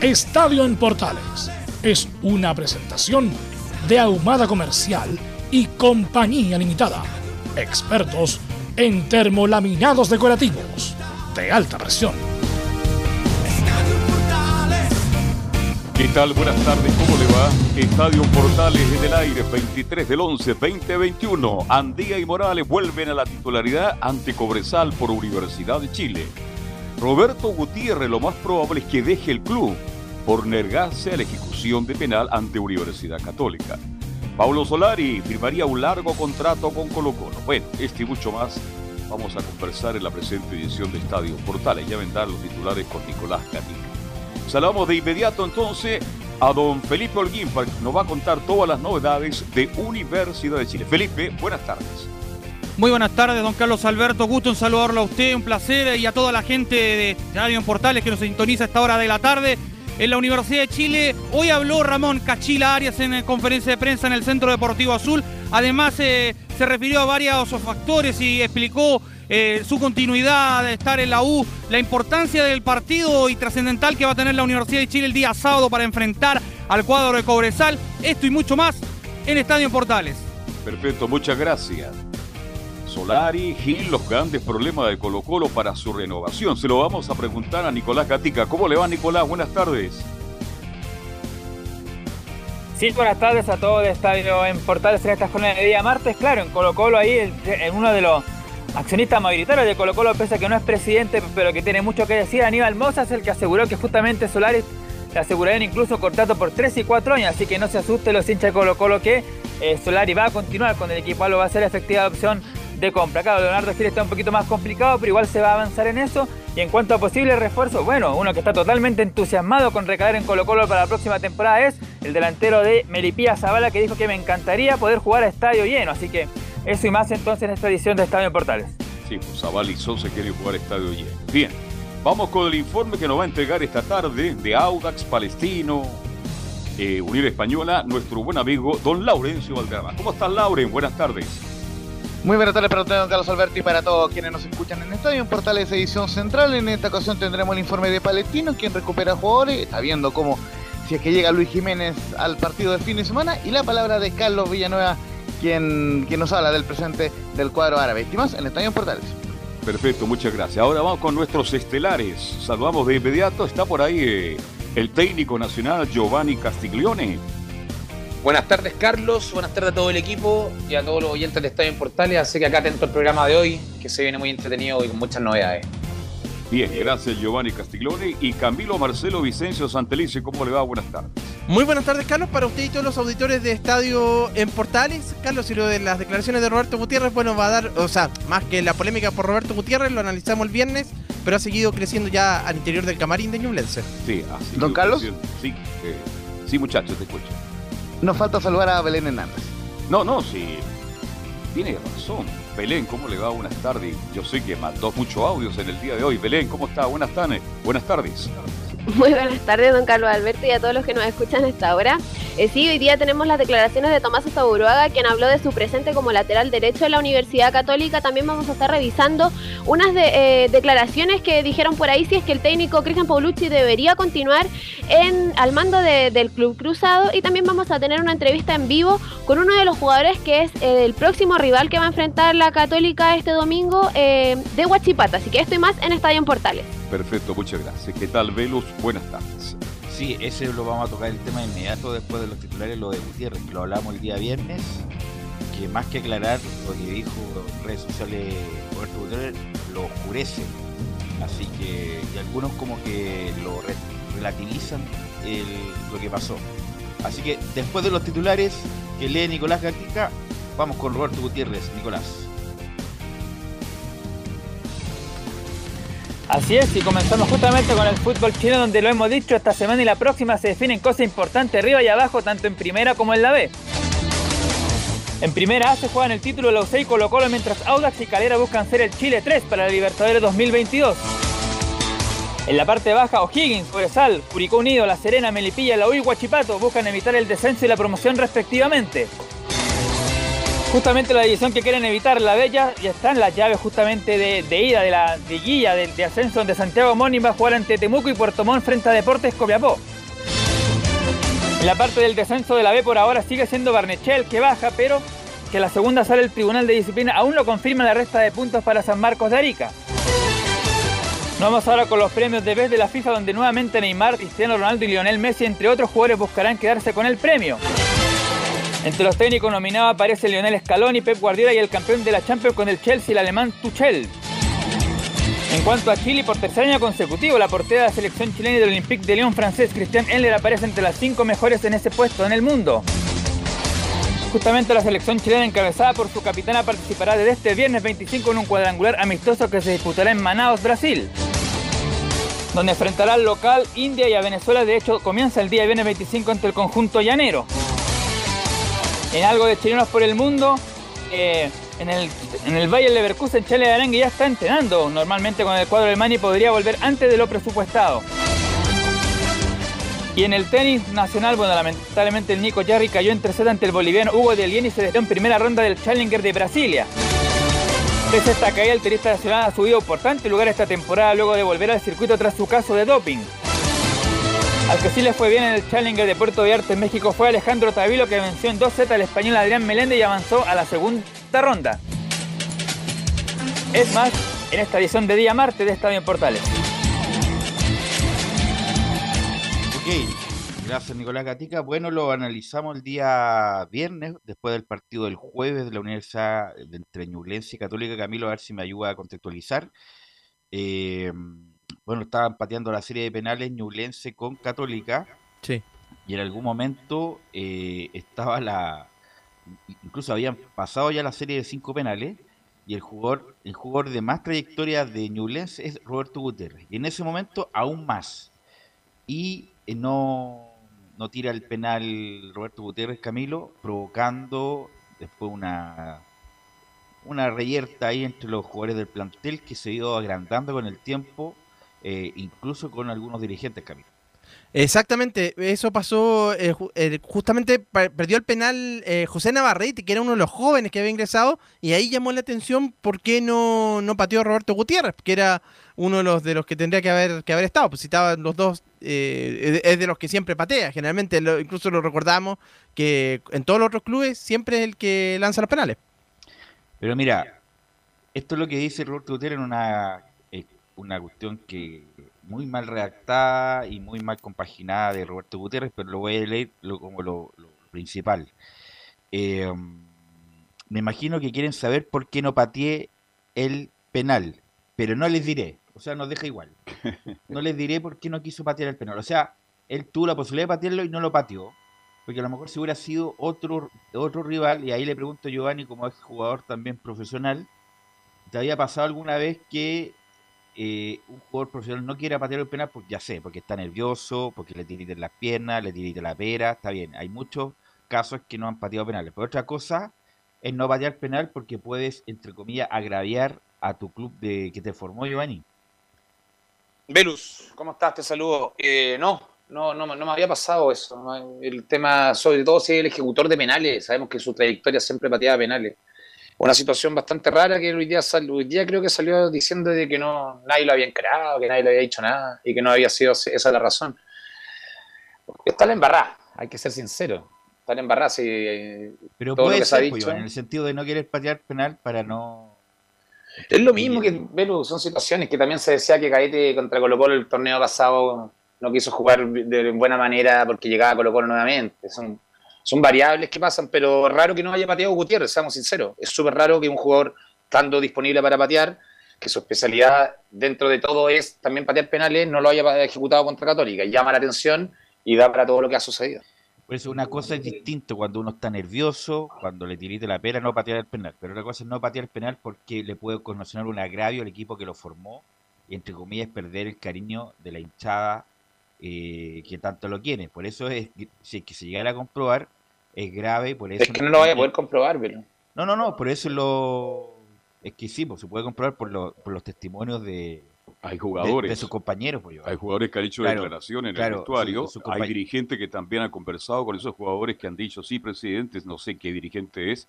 Estadio en Portales es una presentación de Ahumada Comercial y Compañía Limitada. Expertos en termolaminados decorativos de alta presión. ¿Qué tal? Buenas tardes, ¿cómo le va? Estadio Portales en el aire, 23 del 11, 2021. Andía y Morales vuelven a la titularidad ante Cobresal por Universidad de Chile. Roberto Gutiérrez lo más probable es que deje el club por negarse a la ejecución de penal ante Universidad Católica. Paulo Solari firmaría un largo contrato con Colo Colo. Bueno, este y mucho más vamos a conversar en la presente edición de Estadio Portales. Ya vendrán los titulares con Nicolás Gatica. Saludamos de inmediato entonces a don Felipe Holguín, que nos va a contar todas las novedades de Universidad de Chile. Felipe, buenas tardes. Muy buenas tardes, don Carlos Alberto. Gusto en saludarlo a usted, un placer y a toda la gente de Radio Portales que nos sintoniza a esta hora de la tarde. En la Universidad de Chile, hoy habló Ramón Cachila Arias en conferencia de prensa en el Centro Deportivo Azul. Además, eh, se refirió a varios factores y explicó eh, su continuidad de estar en la U, la importancia del partido y trascendental que va a tener la Universidad de Chile el día sábado para enfrentar al cuadro de Cobresal. Esto y mucho más en Estadio Portales. Perfecto, muchas gracias. Solari, Gil, los grandes problemas de Colo Colo para su renovación. Se lo vamos a preguntar a Nicolás Gatica. ¿Cómo le va, Nicolás? Buenas tardes. Sí, buenas tardes a todos de Estadio en Portales en esta jornada de día martes. Claro, en Colo Colo ahí, en uno de los accionista mayoritario de Colo Colo, pese a que no es presidente, pero que tiene mucho que decir, Aníbal Mosa es el que aseguró que justamente Solares le asegurarían incluso contrato por 3 y 4 años, así que no se asuste los hinchas de Colo Colo que eh, Solari va a continuar con el equipo, lo va a ser efectiva opción de compra. Claro, Leonardo Gil está un poquito más complicado, pero igual se va a avanzar en eso. Y en cuanto a posibles refuerzos, bueno, uno que está totalmente entusiasmado con recaer en Colo Colo para la próxima temporada es el delantero de Melipía Zavala, que dijo que me encantaría poder jugar a estadio lleno, así que eso y más entonces en esta edición de Estadio Portales. Sí, pues Zavala y Sosa quieren jugar estadio lleno. Bien, vamos con el informe que nos va a entregar esta tarde de Audax Palestino, eh, Unida Española, nuestro buen amigo don Laurencio Valderrama. ¿Cómo estás, Lauren? Buenas tardes. Muy buenas tardes para ustedes, don Carlos Alberto, y para todos quienes nos escuchan en Estadio Portales Edición Central. En esta ocasión tendremos el informe de Palestino, quien recupera jugadores, está viendo cómo si es que llega Luis Jiménez al partido del fin de semana, y la palabra de Carlos Villanueva quien, quien nos habla del presente del cuadro árabe. Y más en Estadio Portales. Perfecto, muchas gracias. Ahora vamos con nuestros estelares. Saludamos de inmediato. Está por ahí eh, el técnico nacional Giovanni Castiglione. Buenas tardes, Carlos. Buenas tardes a todo el equipo y a todos los oyentes de Estadio Portales. Así que acá atento al programa de hoy, que se viene muy entretenido y con muchas novedades. Bien, gracias Giovanni Castiglione y Camilo Marcelo Vicencio Santelice. ¿Cómo le va? Buenas tardes. Muy buenas tardes, Carlos, para usted y todos los auditores de Estadio en Portales. Carlos, y lo de las declaraciones de Roberto Gutiérrez, bueno, va a dar, o sea, más que la polémica por Roberto Gutiérrez, lo analizamos el viernes, pero ha seguido creciendo ya al interior del camarín de Ñublense. Sí, así. ¿Don Carlos? Sí, eh, sí, muchachos, te escucho. Nos falta saludar a Belén Hernández. No, no, sí. Tiene razón. Belén, ¿cómo le va? Buenas tardes. Yo sé que mandó muchos audios en el día de hoy. Belén, ¿cómo está? Buenas tardes. Buenas tardes. Muy buenas tardes, don Carlos Alberto, y a todos los que nos escuchan a esta hora. Eh, sí, hoy día tenemos las declaraciones de Tomás Astaburuaga, quien habló de su presente como lateral derecho de la Universidad Católica. También vamos a estar revisando unas de, eh, declaraciones que dijeron por ahí si es que el técnico Cristian Paulucci debería continuar en, al mando de- del Club Cruzado. Y también vamos a tener una entrevista en vivo con uno de los jugadores que es eh, el próximo rival que va a enfrentar la Católica este domingo eh, de Huachipata. Así que esto y más en Estadio en Portales. Perfecto, muchas gracias. ¿Qué tal, Velus? Buenas tardes. Sí, ese lo vamos a tocar el tema inmediato después de los titulares, lo de Gutiérrez, que lo hablamos el día viernes, que más que aclarar lo que dijo en redes sociales Roberto Gutiérrez, lo oscurece. Así que, algunos como que lo relativizan lo que pasó. Así que después de los titulares que lee Nicolás Gatica, vamos con Roberto Gutiérrez. Nicolás. Así es, y comenzamos justamente con el fútbol chino, donde lo hemos dicho, esta semana y la próxima se definen cosas importantes arriba y abajo, tanto en primera como en la B. En primera A se juegan el título la UCI Colo Colo, mientras Audax y Calera buscan ser el Chile 3 para la Libertadores 2022. En la parte baja, O'Higgins, Cobresal, Curicó Unido, La Serena, Melipilla, La U y Huachipato buscan evitar el descenso y la promoción respectivamente. Justamente la división que quieren evitar, la Bella, ya están las llaves justamente de, ida de la guía de, ascenso donde Santiago Moni va a jugar ante Temuco y Puerto Montt frente a Deportes Copiapó. La parte del descenso de la B por ahora sigue siendo Barnechel que baja, pero que la segunda sale el Tribunal de Disciplina aún lo confirma la resta de puntos para San Marcos de Arica. vamos ahora con los premios de vez de la FIFA donde nuevamente Neymar, Cristiano Ronaldo y Lionel Messi entre otros jugadores buscarán quedarse con el premio. Entre los técnicos nominados aparece Lionel Scaloni, Pep Guardiola y el campeón de la Champions con el Chelsea, el alemán Tuchel. En cuanto a Chile, por tercer año consecutivo, la portera de la selección chilena y del Olympique de Lyon francés, Christian Eller, aparece entre las cinco mejores en ese puesto en el mundo. Justamente la selección chilena encabezada por su capitana participará desde este viernes 25 en un cuadrangular amistoso que se disputará en Manaus, Brasil. Donde enfrentará al local India y a Venezuela. De hecho, comienza el día viernes 25 ante el conjunto llanero en algo de chilenos por el mundo. Eh, en, el, en el Valle Leverkusen, Chile de Arengue ya está entrenando. Normalmente con el cuadro de Mani podría volver antes de lo presupuestado. Y en el tenis nacional, bueno, lamentablemente el Nico Jarry cayó en tercera ante el boliviano Hugo de Alien y se en primera ronda del Challenger de Brasilia. Pese esta caída, el tenista nacional ha subido importante lugar esta temporada luego de volver al circuito tras su caso de doping. Al que sí le fue bien en el Challenger de Puerto Vallarta en México fue Alejandro Tavilo que venció en 2 Z al español Adrián Meléndez y avanzó a la segunda ronda. Es más, en esta edición de día martes de Estadio Portales. Ok, gracias Nicolás Gatica. Bueno, lo analizamos el día viernes, después del partido del jueves de la Universidad de y Católica. Camilo, a ver si me ayuda a contextualizar. Eh, bueno, estaban pateando la serie de penales Ñublense con Católica. Sí. Y en algún momento eh, estaba la. Incluso habían pasado ya la serie de cinco penales. Y el jugador, el jugador de más trayectoria de Ñublense es Roberto Gutiérrez. Y en ese momento, aún más. Y eh, no, no tira el penal Roberto Gutiérrez Camilo, provocando después una una reyerta ahí entre los jugadores del plantel que se ha ido agrandando con el tiempo eh, incluso con algunos dirigentes, Camilo. Exactamente, eso pasó, eh, eh, justamente perdió el penal José Navarrete, que era uno de los jóvenes que había ingresado, y ahí llamó la atención por qué no, no pateó Roberto Gutiérrez, que era uno de los, de los que tendría que haber, que haber estado, pues si estaban los dos, es de los que siempre patea, generalmente incluso lo recordamos que en todos los otros clubes siempre es el que lanza los penales. Pero mira, esto es lo que dice Roberto Gutiérrez en una una cuestión que muy mal redactada y muy mal compaginada de Roberto Gutiérrez, pero lo voy a leer como lo, principal. Eh, me imagino que quieren saber por qué no pateé el penal, pero no les diré, o sea, nos deja igual. No les diré por qué no quiso patear el penal. O sea, él tuvo la posibilidad de patearlo y no lo pateó, porque a lo mejor si hubiera sido otro, otro rival, y ahí le pregunto a Giovanni como es jugador también profesional, ¿te había pasado alguna vez que eh, un jugador profesional no quiera patear el penal, porque ya sé, porque está nervioso, porque le tiriten las piernas, le tiriten la pera, está bien. Hay muchos casos que no han pateado penales. Pero otra cosa es no patear penal porque puedes, entre comillas, agraviar a tu club de que te formó, Giovanni. Velus, ¿cómo estás? Te saludo. Eh, no, no, no, no me había pasado eso. El tema, sobre todo si es el ejecutor de penales, sabemos que su trayectoria siempre pateaba penales una situación bastante rara que hoy día, hoy día creo que salió diciendo de que no nadie lo había encarado, que nadie le había dicho nada y que no había sido esa la razón. Está la embarrada, hay que ser sincero. Está la embarrada si Pero puede ser, pues, en el sentido de no querer patear penal para no... Es lo mismo que, Velu, son situaciones que también se decía que Caete contra Colo Colo el torneo pasado no quiso jugar de buena manera porque llegaba Colo Colo nuevamente. Son, son variables que pasan, pero raro que no haya pateado Gutiérrez, seamos sinceros. Es súper raro que un jugador estando disponible para patear, que su especialidad dentro de todo es también patear penales, no lo haya ejecutado contra Católica. Llama la atención y da para todo lo que ha sucedido. Por eso una cosa es distinto cuando uno está nervioso, cuando le tiriste la pera, no patear el penal. Pero otra cosa es no patear el penal porque le puede condicionar un agravio al equipo que lo formó y, entre comillas, perder el cariño de la hinchada eh, que tanto lo quiere. Por eso es si que se llegara a comprobar, es grave. Por eso es que no lo vaya a poder comprobar, pero. No, no, no, por eso lo. Es que sí, pues, se puede comprobar por, por los testimonios de, hay jugadores. De, sus compañeros, pues, Hay jugadores que han hecho declaraciones en el vestuario. hay dirigentes que también han conversado con esos jugadores que han dicho, sí, presidente, no sé qué dirigente es,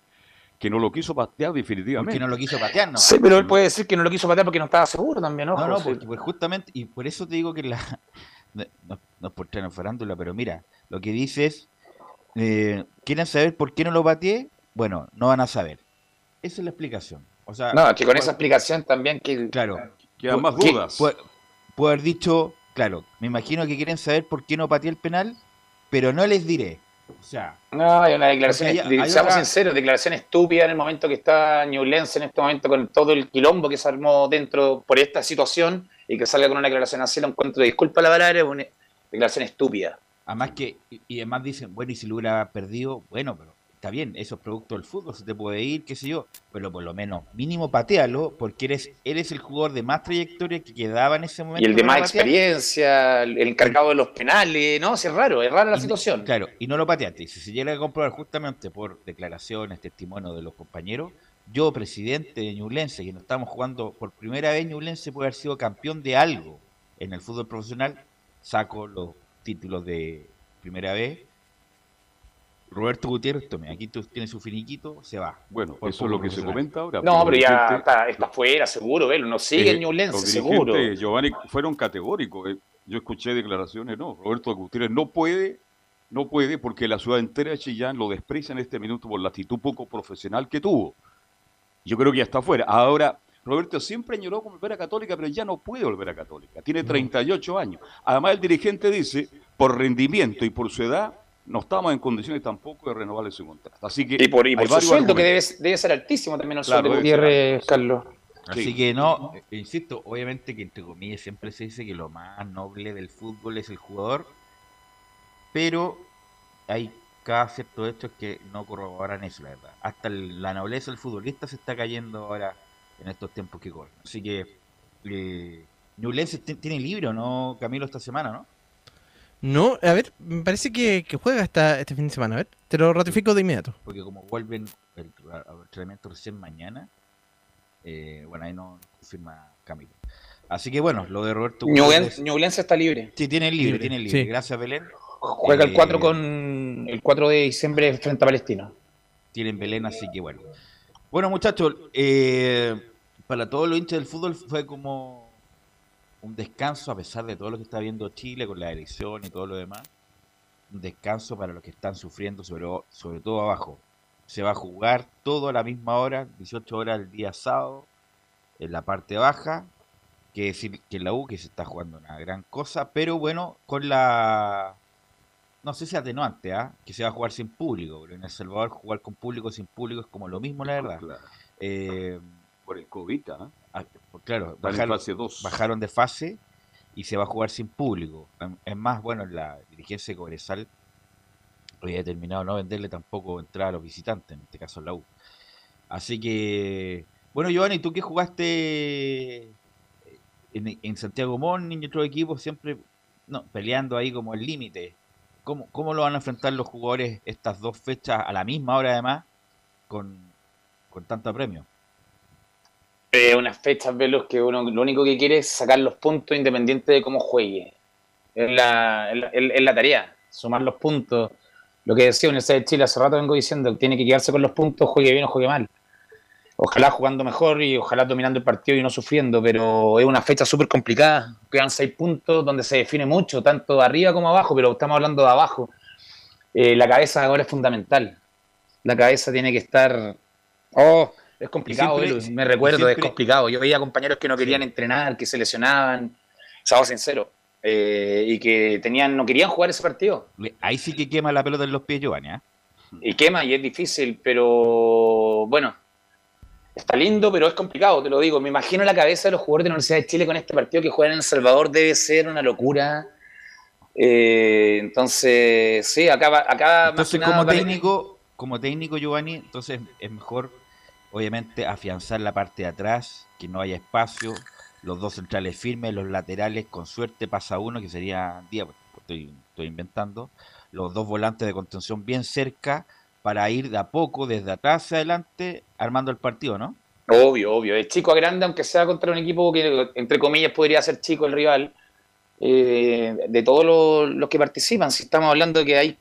que no lo quiso patear definitivamente. Que no lo quiso patear, no. Sí, pero él puede decir que no lo quiso patear porque no estaba seguro también, ¿no? No, no, pues, justamente, y por eso te digo que la. No, no es por traer en farándula, pero mira, lo que dice es. Eh, ¿Quieren saber por qué no lo pateé? Bueno, no van a saber. Esa es la explicación. O sea, no, que con esa explicación también que. Claro, Quedan más dudas. Puede, haber dicho, claro, me imagino que quieren saber por qué no pateé el penal, pero no les diré. O sea. No, hay una declaración, seamos sinceros, declaración estúpida en el momento que está Newlands en este momento con todo el quilombo que se armó dentro por esta situación y que salga con una declaración así, lo encuentro, disculpa la palabra, es una declaración estúpida. Además que, y además dicen, bueno, y si lo hubiera perdido, bueno, pero está bien, esos productos del fútbol se te puede ir, qué sé yo, pero por lo menos mínimo patealo, porque eres, eres el jugador de más trayectoria que quedaba en ese momento. Y el de más experiencia, el encargado de los penales, ¿no? es raro, es rara la situación. Claro, y no lo pateaste. Y si se llega a comprobar justamente por declaraciones, testimonios de los compañeros, yo, presidente de Ñublense, que nos estamos jugando por primera vez, Ñublense puede haber sido campeón de algo en el fútbol profesional, saco los títulos de primera vez Roberto Gutiérrez, tome, aquí tú tienes su finiquito, se va. Bueno, eso es lo que se comenta ahora. No, pero, ya está, está, fuera, seguro, ¿ves? no sigue eh, el seguro. Giovanni fueron categóricos. Eh. Yo escuché declaraciones, no, Roberto Gutiérrez no puede, no puede porque la ciudad entera de Chillán lo desprecia en este minuto por la actitud poco profesional que tuvo. Yo creo que ya está fuera. Ahora, Roberto siempre añoró volver a Católica, pero ya no puede volver a Católica. Tiene 38 años. Además, el dirigente dice, por rendimiento y por su edad, no estamos en condiciones tampoco de renovarle su contrato. Así que y por, y su sueldo, que debe, debe, ser altísimo también el sueldo de Gutiérrez, Carlos. Así que no, eh, insisto, obviamente que entre comillas siempre se dice que lo más noble del fútbol es el jugador, pero hay cada cierto hecho es que no corroboran eso, la verdad. Hasta la nobleza del futbolista se está cayendo ahora en estos tiempos que corren. Así que eh, tiene libro, ¿no, Camilo, esta semana, no? No, a ver, me parece que, juega esta, este fin de semana. A ver, te lo ratifico de inmediato. Porque como vuelven el, entrenamiento recién mañana, eh, bueno, ahí no confirma Camilo. Así que bueno, lo de Roberto. Ñublense está libre. Sí, tiene libre, tiene libre. Gracias, Belén. Juega el 4 eh, con el 4 de diciembre frente a Palestina. Tienen Belén, así que bueno. Bueno, muchachos, eh, para todos los hinchas del fútbol fue como un descanso a pesar de todo lo que está viendo Chile con la elección y todo lo demás. Un descanso para los que están sufriendo, sobre, sobre todo abajo. Se va a jugar todo a la misma hora, 18 horas el día sábado, en la parte baja. Que decir que en la U que se está jugando una gran cosa, pero bueno, con la. No sé si atenuante, ¿ah? Que se va a jugar sin público. Pero en El Salvador jugar con público sin público es como lo mismo, la verdad. Eh, Por el COVID, ¿ah? Ah, claro, bajaron, de fase y se va a jugar sin público. Es más, bueno, la dirigencia de Cobresal había determinado no venderle tampoco entrada a los visitantes, en este caso la U. Así que, bueno, Giovanni, tú que jugaste en, Santiago Morning y otro equipo, siempre no, peleando ahí como el límite. ¿Cómo, ¿Cómo lo van a enfrentar los jugadores estas dos fechas a la misma hora además con, con tanto premio? Unas fechas, velos que uno lo único que quiere es sacar los puntos independiente de cómo juegue. Es la, la tarea, sumar los puntos. Lo que decía Universidad de Chile hace rato vengo diciendo, tiene que quedarse con los puntos, juegue bien o juegue mal. Ojalá jugando mejor y ojalá dominando el partido y no sufriendo, pero es una fecha súper complicada. Quedan seis puntos donde se define mucho, tanto arriba como abajo, pero estamos hablando de abajo. Eh, la cabeza ahora es fundamental. La cabeza tiene que estar... Oh, es complicado, me recuerdo, es complicado. Yo veía compañeros que no querían entrenar, que se lesionaban. Estaba sincero. eh, y que tenían no querían jugar ese partido. Ahí sí que quema la pelota en los pies, Giovanni. ¿eh? Y quema y es difícil, pero bueno, está lindo, pero es complicado, te lo digo. Me imagino la cabeza de los jugadores de la Universidad de Chile con este partido que juegan en El Salvador debe ser una locura. Eh, entonces, sí, acá, acá entonces, como técnico, como técnico, Giovanni, entonces es mejor, obviamente, afianzar la parte de atrás, que no haya espacio, los dos centrales firmes, los laterales, con suerte pasa uno, que sería día, pues, estoy, estoy inventando, los dos volantes de contención bien cerca para ir de a poco, desde atrás hacia adelante, armando el partido, ¿no? Obvio, obvio. Es chico a grande, aunque sea contra un equipo que, entre comillas, podría ser chico el rival. Eh, de todos los, que participan. Si estamos hablando de que hay,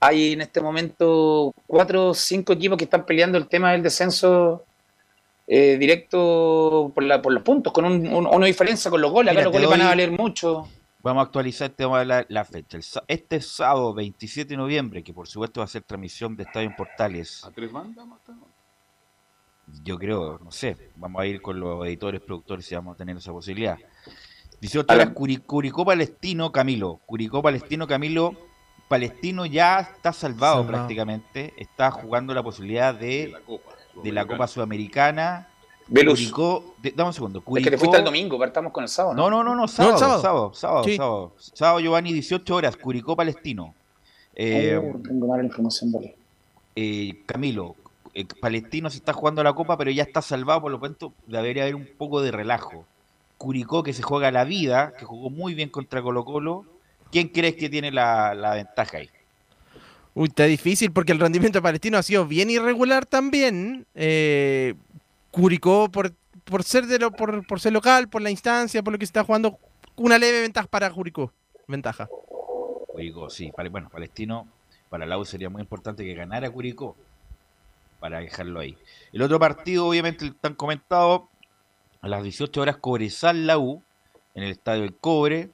hay en este momento cuatro o cinco equipos que están peleando el tema del descenso eh, directo por, la, por los puntos, con un, una diferencia con los goles. Acá los goles van a valer mucho. Vamos a actualizar este, la, la fecha. este sábado 27 de noviembre, que por supuesto va a ser transmisión de Estadio en Portales. ¿A tres bandas Yo creo, no sé. Vamos a ir con los editores, productores si vamos a tener esa posibilidad. 18 horas, Curicó Palestino, Camilo. Curicó Palestino, Camilo. Palestino ya está salvado, prácticamente. Está jugando la posibilidad de, de la Copa, Sudamericana. Curicó, dame un segundo. Curicó, es que te fuiste el domingo, partamos con el sábado. No, no, no, no, sábado, sábado, sábado, sábado, sábado, Giovanni, 18 horas, Curicó Palestino. Eh, tengo mala información, vale. Eh, Camilo, eh, Palestino se está jugando la Copa, pero ya está salvado, por lo tanto, debería haber un poco de relajo. Curicó que se juega la vida, que jugó muy bien contra Colo Colo. ¿Quién crees que tiene la, ventaja ahí? Uy, está difícil porque el rendimiento palestino ha sido bien irregular también. Eh, Curicó, por, por ser de lo, por, por, ser local, por la instancia, por lo que se está jugando, una leve ventaja para Curicó. Ventaja. Curicó, sí. Bueno, Palestino, para la U sería muy importante que ganara Curicó para dejarlo ahí. El otro partido, obviamente, están comentados a las 18 horas Cobresal la U, en el estadio del Cobre,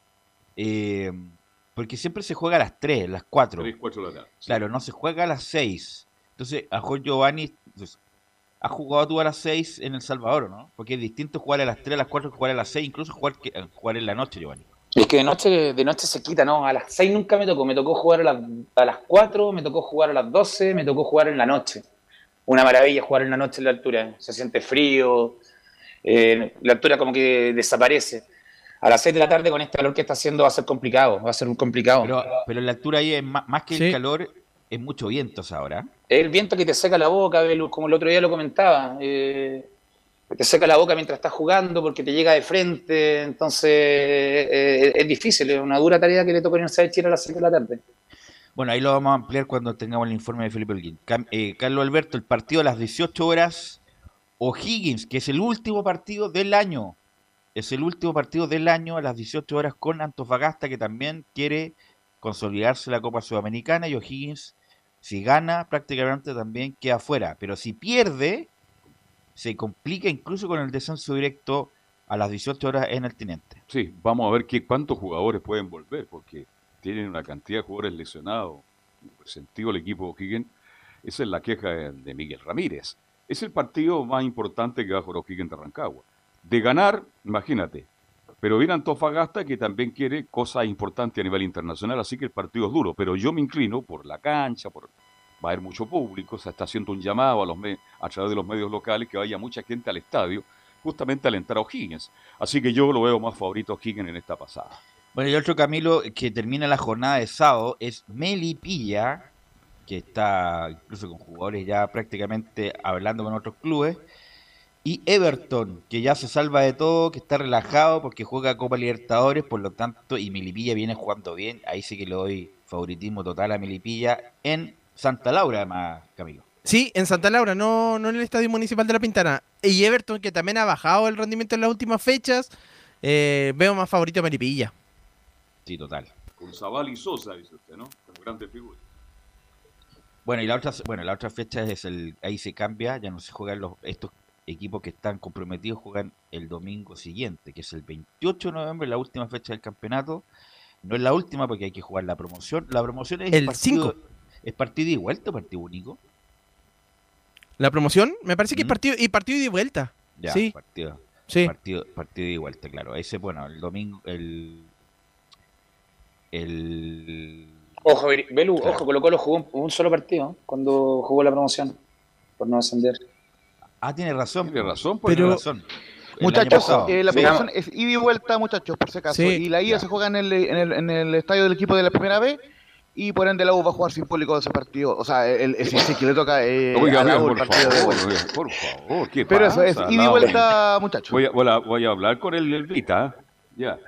eh, porque siempre se juega a las 3, las 4. 3, 4 de la tarde. Claro, no se juega a las 6. Entonces, a Jorge Giovanni, pues, ¿has jugado tú a las 6 en El Salvador, no? Porque es distinto jugar a las 3, a las 4 que jugar a las 6, incluso jugar, eh, jugar en la noche, Giovanni. Es que de noche, de noche se quita, ¿no? A las 6 nunca me tocó. Me tocó jugar a las, a las 4, me tocó jugar a las 12, me tocó jugar en la noche. Una maravilla jugar en la noche en la altura. Se siente frío, eh, la altura como que desaparece. A las 6 de la tarde con este calor que está haciendo va a ser complicado, va a ser un complicado. Pero, pero la altura ahí es más, que el calor, es mucho viento ahora. Es el viento que te seca la boca, como el otro día lo comentaba. Eh, te seca la boca mientras estás jugando porque te llega de frente, entonces eh, es difícil, es una dura tarea que le toca a la Universidad de Chile a las 6 de la tarde. Bueno, ahí lo vamos a ampliar cuando tengamos el informe de Felipe Holguín. Carlos Alberto, el partido a las 18 horas O'Higgins, que es el último partido del año. Es el último partido del año a las 18 horas con Antofagasta, que también quiere consolidarse la Copa Sudamericana. Y O'Higgins, si gana, prácticamente también queda fuera. Pero si pierde, se complica incluso con el descenso directo a las 18 horas en el Tinente. Sí, vamos a ver qué, cuántos jugadores pueden volver, porque tienen una cantidad de jugadores lesionados. Sentido el equipo O'Higgins. Esa es la queja de Miguel Ramírez es el partido más importante que va a jugar O'Higgins de Rancagua. De ganar, imagínate. Pero viene Antofagasta que también quiere cosas importantes a nivel internacional, así que el partido es duro. Pero yo me inclino por la cancha, por va a haber mucho público, se está haciendo un llamado a, los a través de los medios locales que vaya mucha gente al estadio, justamente al entrar a O'Higgins. Así que yo lo veo más favorito a O'Higgins en esta pasada. Bueno, y otro Camilo que termina la jornada de sábado es Melipilla, que está incluso con jugadores ya prácticamente hablando con otros clubes. Y Everton, que ya se salva de todo, que está relajado porque juega Copa Libertadores, por lo tanto, y Milipilla viene jugando bien. Ahí sí que le doy favoritismo total a Milipilla en Santa Laura, además, Camilo. Sí, en Santa Laura, no, no en el Estadio Municipal de La Pintana. Y Everton, que también ha bajado el rendimiento en las últimas fechas, eh, veo más favorito a Melipilla. Sí, total. Con Zabal y Sosa, dice usted, ¿no? Como grandes figuras. Bueno, y la otra, bueno, la otra fecha es el, ahí se cambia, ya no se juegan los, estos equipos que están comprometidos juegan el domingo siguiente, que es el 28 de noviembre, la última fecha del campeonato. No es la última porque hay que jugar la promoción. La promoción es el partido, ¿Es partido y vuelta o partido único? La promoción, me parece que es partido y partido y vuelta. Ya, sí. partido. Sí. Partido, partido y vuelta, claro. Ese, bueno, el domingo, el el... Ojo, Belu, ojo, Colo Colo jugó un, un solo partido cuando jugó la promoción, por no descender. Ah, tiene razón. Tiene razón, pues, Pero- tiene razón. Muchachos, eh, la Sí. promoción es ida y vuelta, muchachos, por si acaso. Sí. Y la ida Ya. se juega en el, en, el, en el estadio del equipo de la primera vez. Y por ende la U va a jugar sin público ese partido. O sea, el, el, que le toca eh, Oiga, a la oiga, U el por partido de favor, vuelta. oiga, por favor, ¿qué Pero eso es ida y No, vuelta, muchachos. Voy a, voy a- voy a hablar con el Elvita. Ya.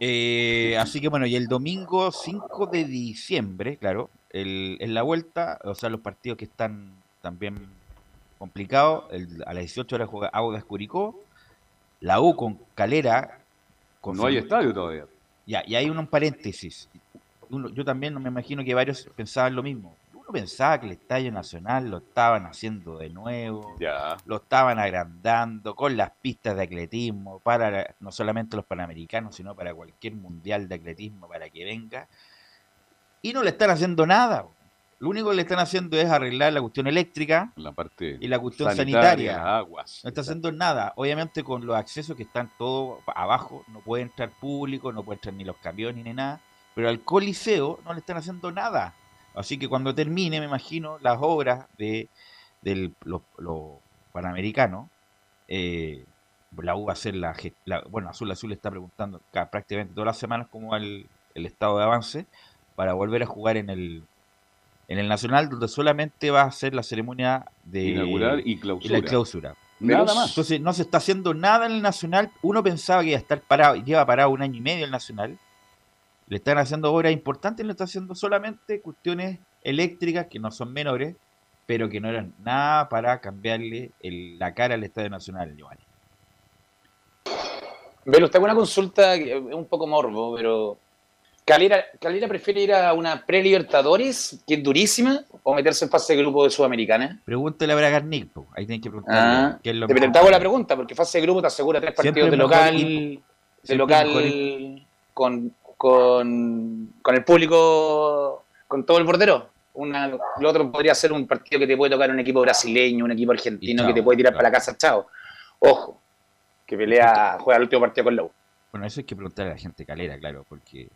Eh, así que bueno, y el domingo 5 de diciembre, claro, en la vuelta, o sea, los partidos que están también complicados, el- a las 18 horas juega Audas Curicó, la U con Calera. Con No hay estadio todavía. Ya, y hay un paréntesis. Uno- yo también me imagino que varios pensaban lo mismo. Uno pensaba que el Estadio Nacional lo estaban haciendo de nuevo, Ya. lo estaban agrandando con las pistas de atletismo para no solamente los panamericanos, sino para cualquier mundial de atletismo para que venga. Y no le están haciendo nada. Lo único que le están haciendo es arreglar la cuestión eléctrica La parte y la cuestión sanitaria. aguas. No está haciendo nada. Obviamente con los accesos que están todos abajo, no puede entrar público, no puede entrar ni los camiones ni nada. Pero al Coliseo no le están haciendo nada. Así que cuando termine, me imagino, las obras de del- los, los panamericanos, eh, la U va a hacer la, la- Bueno, Azul Azul está preguntando ca- prácticamente todas las semanas cómo va el, el estado de avance para volver a jugar en el, en el Nacional, donde solamente va a ser la ceremonia de Inaugurar y y clausura. la clausura. Nada más. Entonces no se está haciendo nada en el Nacional. Uno pensaba que iba a estar parado, lleva parado un año y medio el Nacional. Le están haciendo obras importantes, le está haciendo solamente cuestiones eléctricas que no son menores, pero que no eran nada para cambiarle el- la cara al Estadio Nacional, Giovanni. Belu, te hago una consulta que es un poco morbo, pero. ¿Calera, Calera prefiere ir a una pre-Libertadores, que es durísima, o meterse en fase de grupo de Sudamericana? Pregúntale a Bragarnik, ahí tienen que preguntarle Ah, qué es lo te, hago la pregunta, porque fase de grupo te asegura tres partidos de local, ir- de local con, con, con el público, con todo el bordero. Una, lo otro podría ser un partido que te puede tocar un equipo brasileño, un equipo argentino chao, que te puede tirar chao. para la casa, chao. Ojo, que pelea, juega el último partido con la U. Bueno, eso hay que preguntarle a la gente calera, claro, porque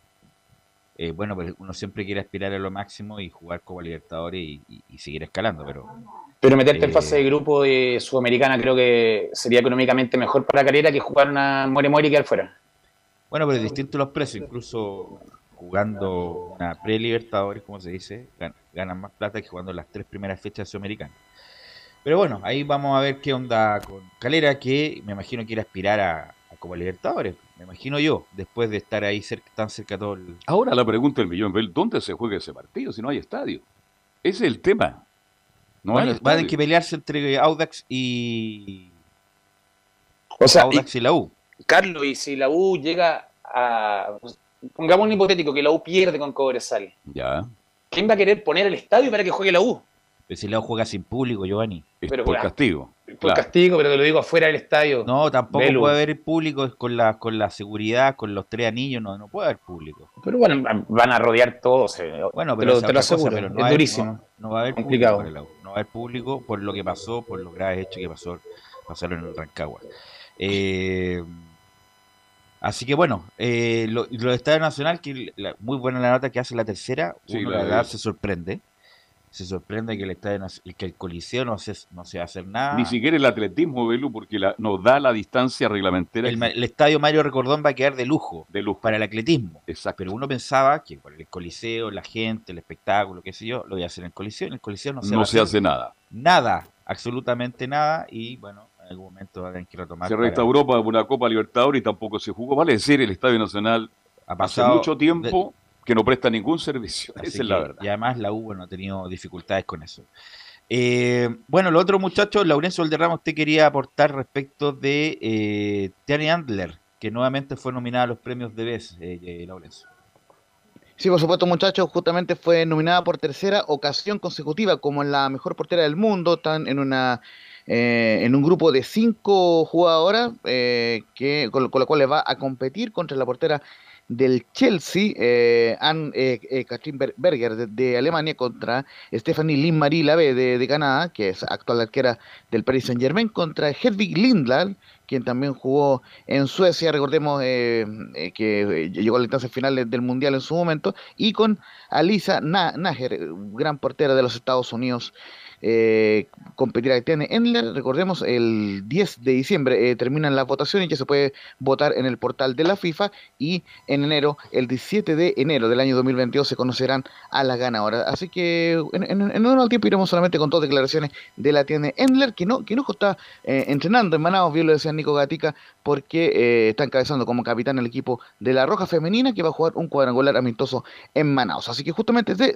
eh, bueno, pues uno siempre quiere aspirar a lo máximo y jugar como Libertadores y, y- y seguir escalando, pero Pero meterte en Eh, fase de grupo de Sudamericana creo que sería económicamente mejor para Calera que jugar una muere muere y quedar fuera. bueno, pero es distinto los precios, incluso jugando una pre-Libertadores, como se dice, gan- ganan más plata que jugando las tres primeras fechas sudamericanas. Pero bueno, ahí vamos a ver qué onda con Calera, que me imagino quiere aspirar a, a como Libertadores, me imagino yo, después de estar ahí cerca, tan cerca todo el... Ahora la pregunta del millón, ¿dónde se juega ese partido si no hay estadio? Ese es el tema. No Bueno, hay van a tener que pelearse entre Audax y O sea, y- Audax y la U. Carlos, y si la U llega a. Pongamos un hipotético que la U pierde con Cobresal. Ya, ¿Quién va a querer poner el estadio para que juegue la U? Pero si la U juega sin público, Giovanni. es Pero por claro. castigo. Por Claro. castigo, pero te lo digo afuera del estadio. No, tampoco Velu. puede haber público con la, con la seguridad, con los tres anillos, no, no puede haber público. Pero bueno, van a rodear todos. eh. Bueno, te pero lo, esa te lo otra cosa, aseguro. pero no es durísimo. No, no va a haber Complicado. público para la U, No va a haber público por lo que pasó, por los graves hechos que pasó, pasaron en el Rancagua. Eh, así que bueno, eh, lo, lo de Estadio Nacional, que la- muy buena la nota que hace la tercera, Sí, uno la verdad se sorprende. Se sorprende que el Estadio Nac- que el Coliseo no se, no se va a hacer nada. Ni siquiera el atletismo, Belu, porque la- nos da la distancia reglamentera el, estadio Mario Recordón va a quedar de lujo de luz. para el atletismo. Exacto. Pero uno pensaba que por el coliseo, la gente, el espectáculo, qué sé yo, lo iba a hacer en el coliseo. En el coliseo no se, va no a se hacer hace nada. nada, absolutamente nada. Y bueno, en algún momento a tener que retomar. Se restauró para una Copa Libertadores y tampoco se jugó. Vale decir, el Estadio Nacional ha hace pasado mucho tiempo que no presta ningún servicio. Así Esa es la verdad. Y además la U bueno, ha tenido dificultades con eso. Eh, bueno, lo otro muchachos, Laurencio Valderrama, usted quería aportar respecto de eh, Tiani Andler, que nuevamente fue nominada a los premios de BES, eh, eh, Laurencio. Sí, por supuesto, muchachos, justamente fue nominada por tercera ocasión consecutiva como la mejor portera del mundo, están en una eh, en un grupo de cinco jugadoras eh, que con, con la cual va a competir contra la portera del Chelsea, eh, Anne eh, Katrin Berger de, Alemania contra Stephanie Lynn-Marie Lave de, de, Canadá, que es actual arquera del Paris Saint-Germain, contra Hedvig Lindblad, quien también jugó en Suecia, recordemos que llegó a la instancia final del Mundial en su momento, y con Alisa Nager, gran portera de los Estados Unidos eh, competirá tiene Endler. Recordemos, el 10 de diciembre eh, terminan las votaciones y ya se puede votar en el portal de la FIFA y en enero, el 17 de enero del año 2022 se conocerán a la ganadora. Así que en, en, un tiempo iremos solamente con dos declaraciones de la tiene Endler, que no, que no está eh, entrenando en Manaus, bien lo decía Nico Gatica, porque eh, está encabezando como capitán el equipo de la Roja Femenina que va a jugar un cuadrangular amistoso en Manaus. Así que justamente de,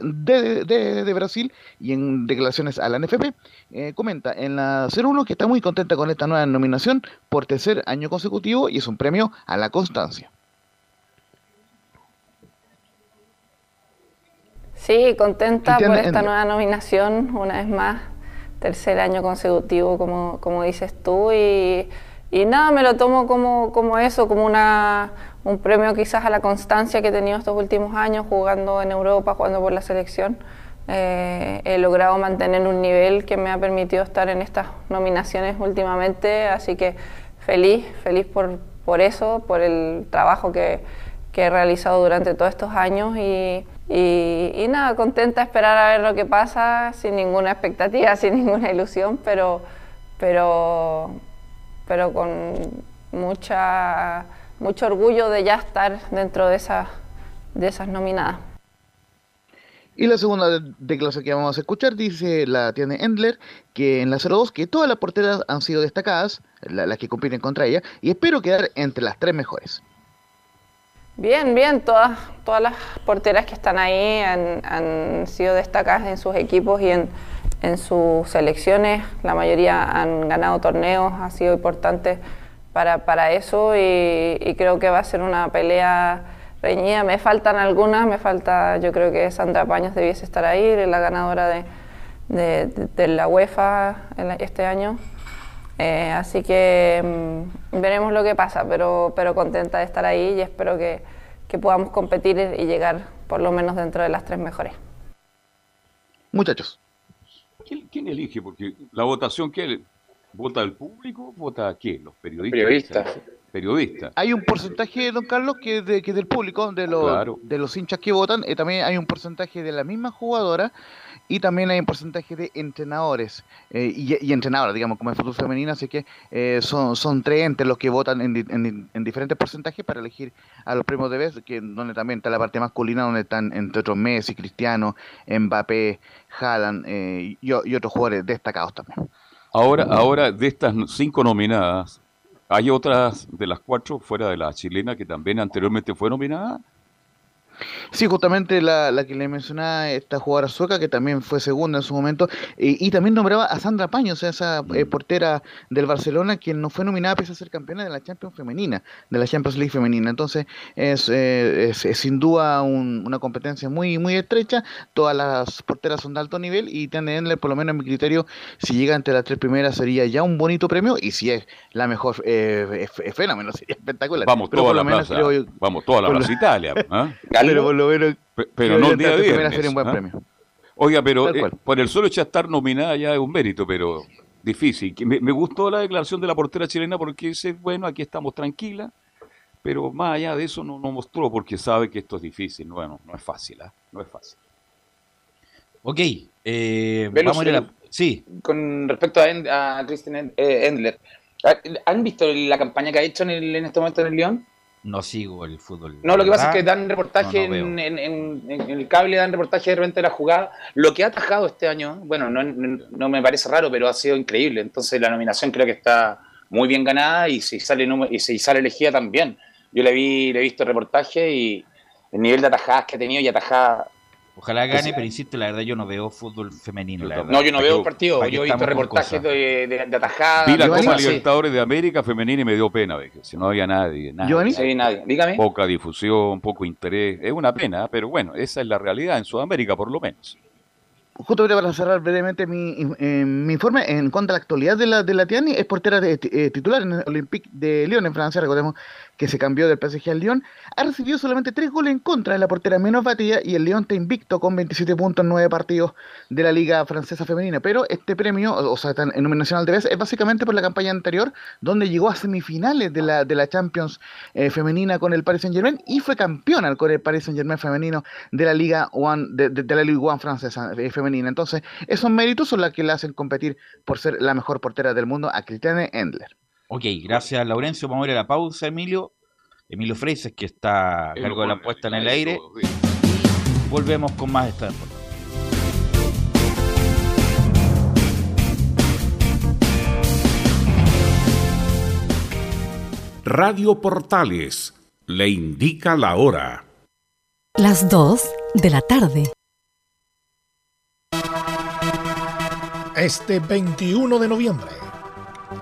de Brasil y en declaraciones a la NFP, eh, comenta en la 01 que está muy contenta con esta nueva nominación por tercer año consecutivo y es un premio a la constancia. Sí, contenta por esta nueva nominación, una vez más, tercer año consecutivo, como, como dices tú, y, y nada, me lo tomo como, como eso, como una, un premio quizás a la constancia que he tenido estos últimos años jugando en Europa, jugando por la selección. Eh, he logrado mantener un nivel que me ha permitido estar en estas nominaciones últimamente, así que feliz, feliz por, por eso, por el trabajo que, que, he realizado durante todos estos años y, nada, contenta de esperar a ver lo que pasa, sin ninguna expectativa, sin ninguna ilusión, pero, pero, pero con mucha, mucho orgullo de ya estar dentro de esas, de esas nominadas. Y la segunda declaración que vamos a escuchar dice la tiene Endler que en la 02 que todas las porteras han sido destacadas, las que compiten contra ella, y espero quedar entre las tres mejores. Bien, bien, todas, todas las porteras que están ahí han, sido destacadas en sus equipos y en, en, sus selecciones. La mayoría han ganado torneos, ha sido importante para, para eso y creo que va a ser una pelea reñida. Me faltan algunas, me falta, yo creo que Sandra Paños debiese estar ahí, la ganadora de, de, la UEFA este año. Eh, así que mm, veremos lo que pasa, pero, pero contenta de estar ahí y espero que, que podamos competir y llegar por lo menos dentro de las tres mejores. Muchachos. ¿Quién, quién elige? Porque la votación, ¿qué? ¿Vota el público? ¿Vota quién? ¿Los periodistas? Periodistas periodista. Hay un porcentaje, don Carlos, que, de, que del público, de, los de los hinchas que votan, y también hay un porcentaje de la misma jugadora y también hay un porcentaje de entrenadores eh, y, entrenadoras, digamos, como el fútbol femenino, así que eh, son, son tres entes los que votan en, en, diferentes porcentajes para elegir a los premios de vez, que donde también está la parte masculina, donde están entre otros Messi, Cristiano, Mbappé, Haaland eh, y, y otros jugadores destacados también. Ahora, ahora de estas cinco nominadas, hay otras de las cuatro fuera de la chilena que también anteriormente fue nominada. Sí, justamente la, la, que le mencionaba, esta jugadora sueca, que también fue segunda en su momento, y, también nombraba a Sandra Paño, o sea, esa eh, mm. portera del Barcelona, quien no fue nominada pese a ser campeona de la Champions femenina, de la Champions League femenina. Entonces, es, eh, sin duda una competencia muy muy estrecha, todas las porteras son de alto nivel, y tenerle, por lo menos en mi criterio, si llega entre las tres primeras sería ya un bonito premio, y si es la mejor, eh, es, fenómeno, sería espectacular. Vamos, toda la plaza, vamos, toda la plaza Italia. ¿Eh? pero por lo menos. Pero, no el día de un buen ¿ah? premio. Oiga, pero eh, por el solo hecho de estar nominada ya es un mérito, pero difícil. Me, me, gustó la declaración de la portera chilena porque dice, bueno, aquí estamos tranquila, pero más allá de eso no, no mostró porque sabe que esto es difícil. Bueno, no es fácil, ¿eh? no es fácil. Ok, eh, vamos a la... Sí. Con respecto a, a Christian Endler, ¿han visto la campaña que ha hecho en, en este momento en el León? No sigo el fútbol. No, lo que pasa es que dan reportaje en, el cable, dan reportaje de repente de la jugada. Lo que ha atajado este año, bueno, no, me parece raro, pero ha sido increíble. Entonces la nominación creo que está muy bien ganada y si sale, y si sale elegida también. Yo le, vi, le he visto el reportaje y el nivel de atajadas que ha tenido y atajadas Ojalá gane, pero insisto, la verdad yo no veo fútbol femenino. no, yo no veo partido. Yo he visto reportajes de, de, de atajadas. Vi la Copa Libertadores de América femenina y me dio pena, si no había nadie. nadie. nadie. Dígame. Poca difusión, poco interés. Es una pena, pero bueno, esa es la realidad en Sudamérica, por lo menos. justo para cerrar brevemente mi, eh, mi, informe, en cuanto a la actualidad de la, de la Tiani, es portera de, eh, titular en el Olympique de Lyon en Francia, recordemos que se cambió del PSG al Lyon, ha recibido solamente tres goles en contra de la portera menos batida y el Lyon está invicto con 27 puntos en 9 partidos de la Liga Francesa Femenina. Pero este premio, o sea, en nominación al DBS, es básicamente por la campaña anterior, donde llegó a semifinales de la, de la Champions eh, Femenina con el Paris Saint Germain y fue campeona con el Paris Saint Germain femenino de la Liga One, de, de, la Liga One francesa femenina. Entonces, esos méritos son los que le hacen competir por ser la mejor portera del mundo a Cristiane Endler. Ok, gracias Laurencio. Vamos a ir a la pausa, Emilio. Emilio Freises, que está a cargo de la puesta en el aire. volvemos con más de esta Radio Portales le indica la hora. Las 2 de la tarde. Este 21 de noviembre,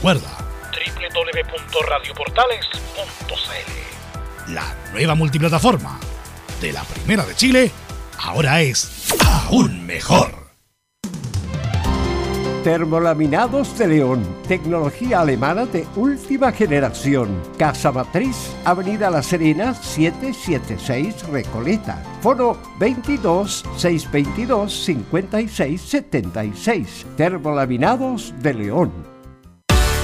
Recuerda www.radioportales.cl La nueva multiplataforma de la Primera de Chile ahora es aún mejor. Termolaminados de León, tecnología alemana de última generación. Casa Matriz, Avenida La Serena, 776 Recoleta. Foro 22 622 5676. Termolaminados de León.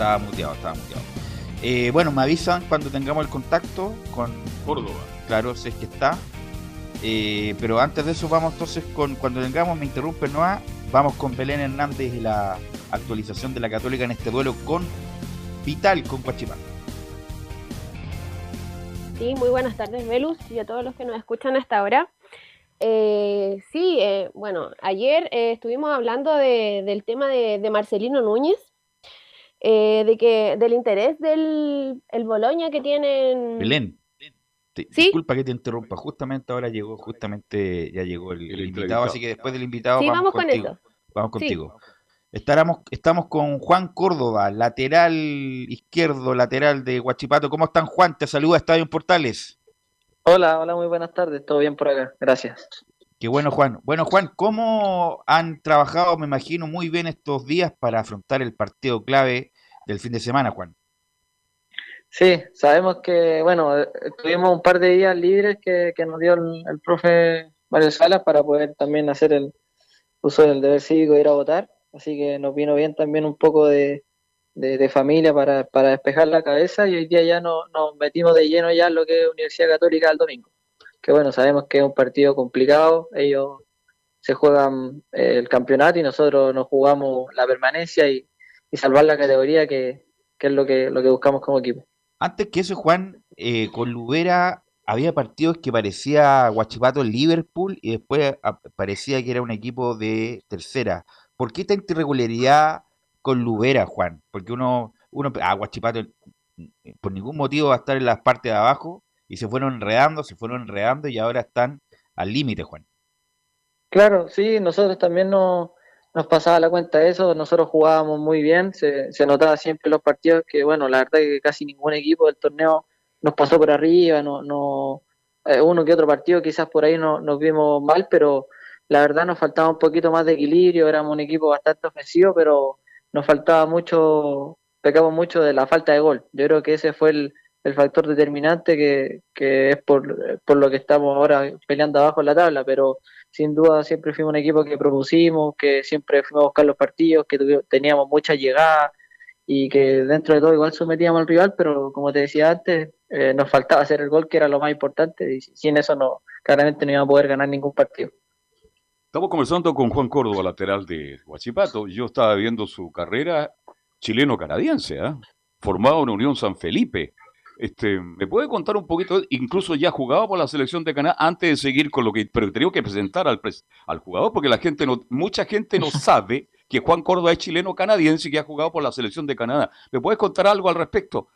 Estaba, muteado, estaba muteado. Eh, bueno, me avisan cuando tengamos el contacto con Córdoba. Claro, sé que está. Eh, pero antes de eso vamos entonces con, cuando tengamos, me interrumpe Noah, vamos con Belén Hernández y la actualización de la Católica en este duelo con Vital, con Guachipán. Sí, muy buenas tardes, Velus, y a todos los que nos escuchan hasta ahora. Eh, sí, eh, bueno, ayer eh, estuvimos hablando del tema de, Marcelino Núñez, eh, de que del interés del el Boloña que tienen. Belén, disculpa que te interrumpa. Justamente ahora llegó, justamente ya llegó el, invitado, así que después del invitado vamos, contigo. Vamos contigo. estamos con Juan Córdoba, lateral izquierdo, lateral de Huachipato. ¿Cómo están, Juan? Te saluda Estadio Portales. Hola, hola, muy buenas tardes. ¿Todo bien por acá? Gracias. Qué bueno, Juan. Bueno, Juan, ¿cómo han trabajado, me imagino, muy bien estos días para afrontar el partido clave del fin de semana, Juan? Sí, sabemos que, bueno, tuvimos un par de días libres que, nos dio el, profe Mario Salas para poder también hacer el uso del deber cívico e ir a votar. Así que nos vino bien también un poco de, familia para, despejar la cabeza y hoy día ya nos metimos de lleno ya en lo que es Universidad Católica el domingo que bueno, sabemos que es un partido complicado, ellos se juegan eh, el campeonato y nosotros nos jugamos la permanencia y, salvar la categoría, que, es lo que, lo que buscamos como equipo. Antes que eso, Juan, eh, con Lubera había partidos que parecía Guachipato Liverpool y después parecía que era un equipo de tercera. ¿Por qué tanta irregularidad con Lubera, Juan? Porque uno, uno ah, Guachipato por ningún motivo va a estar en las partes de abajo y se fueron enredando, se fueron enredando y ahora están al límite, Juan. Claro, sí, nosotros también no, nos pasaba la cuenta de eso, nosotros jugábamos muy bien, se, se notaba siempre los partidos que, bueno, la verdad es que casi ningún equipo del torneo nos pasó por arriba, no, no eh, uno que otro partido quizás por ahí no, nos vimos mal, pero la verdad nos faltaba un poquito más de equilibrio, éramos un equipo bastante ofensivo, pero nos faltaba mucho, pecamos mucho de la falta de gol. Yo creo que ese fue el, el factor determinante que, que es por, por, lo que estamos ahora peleando abajo en la tabla, pero sin duda siempre fuimos un equipo que propusimos, que siempre fuimos a buscar los partidos, que teníamos mucha llegada y que dentro de todo igual sometíamos al rival, pero como te decía antes, eh, nos faltaba hacer el gol, que era lo más importante, y sin eso no claramente no íbamos a poder ganar ningún partido. Estamos conversando con Juan Córdoba, lateral de Huachipato. Yo estaba viendo su carrera chileno-canadiense, ¿ah? formado en Unión San Felipe. Este, ¿Me puede contar un poquito? Incluso ya jugaba por la selección de Canadá antes de seguir con lo que. Pero tengo que presentar al, al jugador porque la gente no, mucha gente no sabe que Juan Córdoba es chileno canadiense y que ha jugado por la selección de Canadá. ¿Me puedes contar algo al respecto?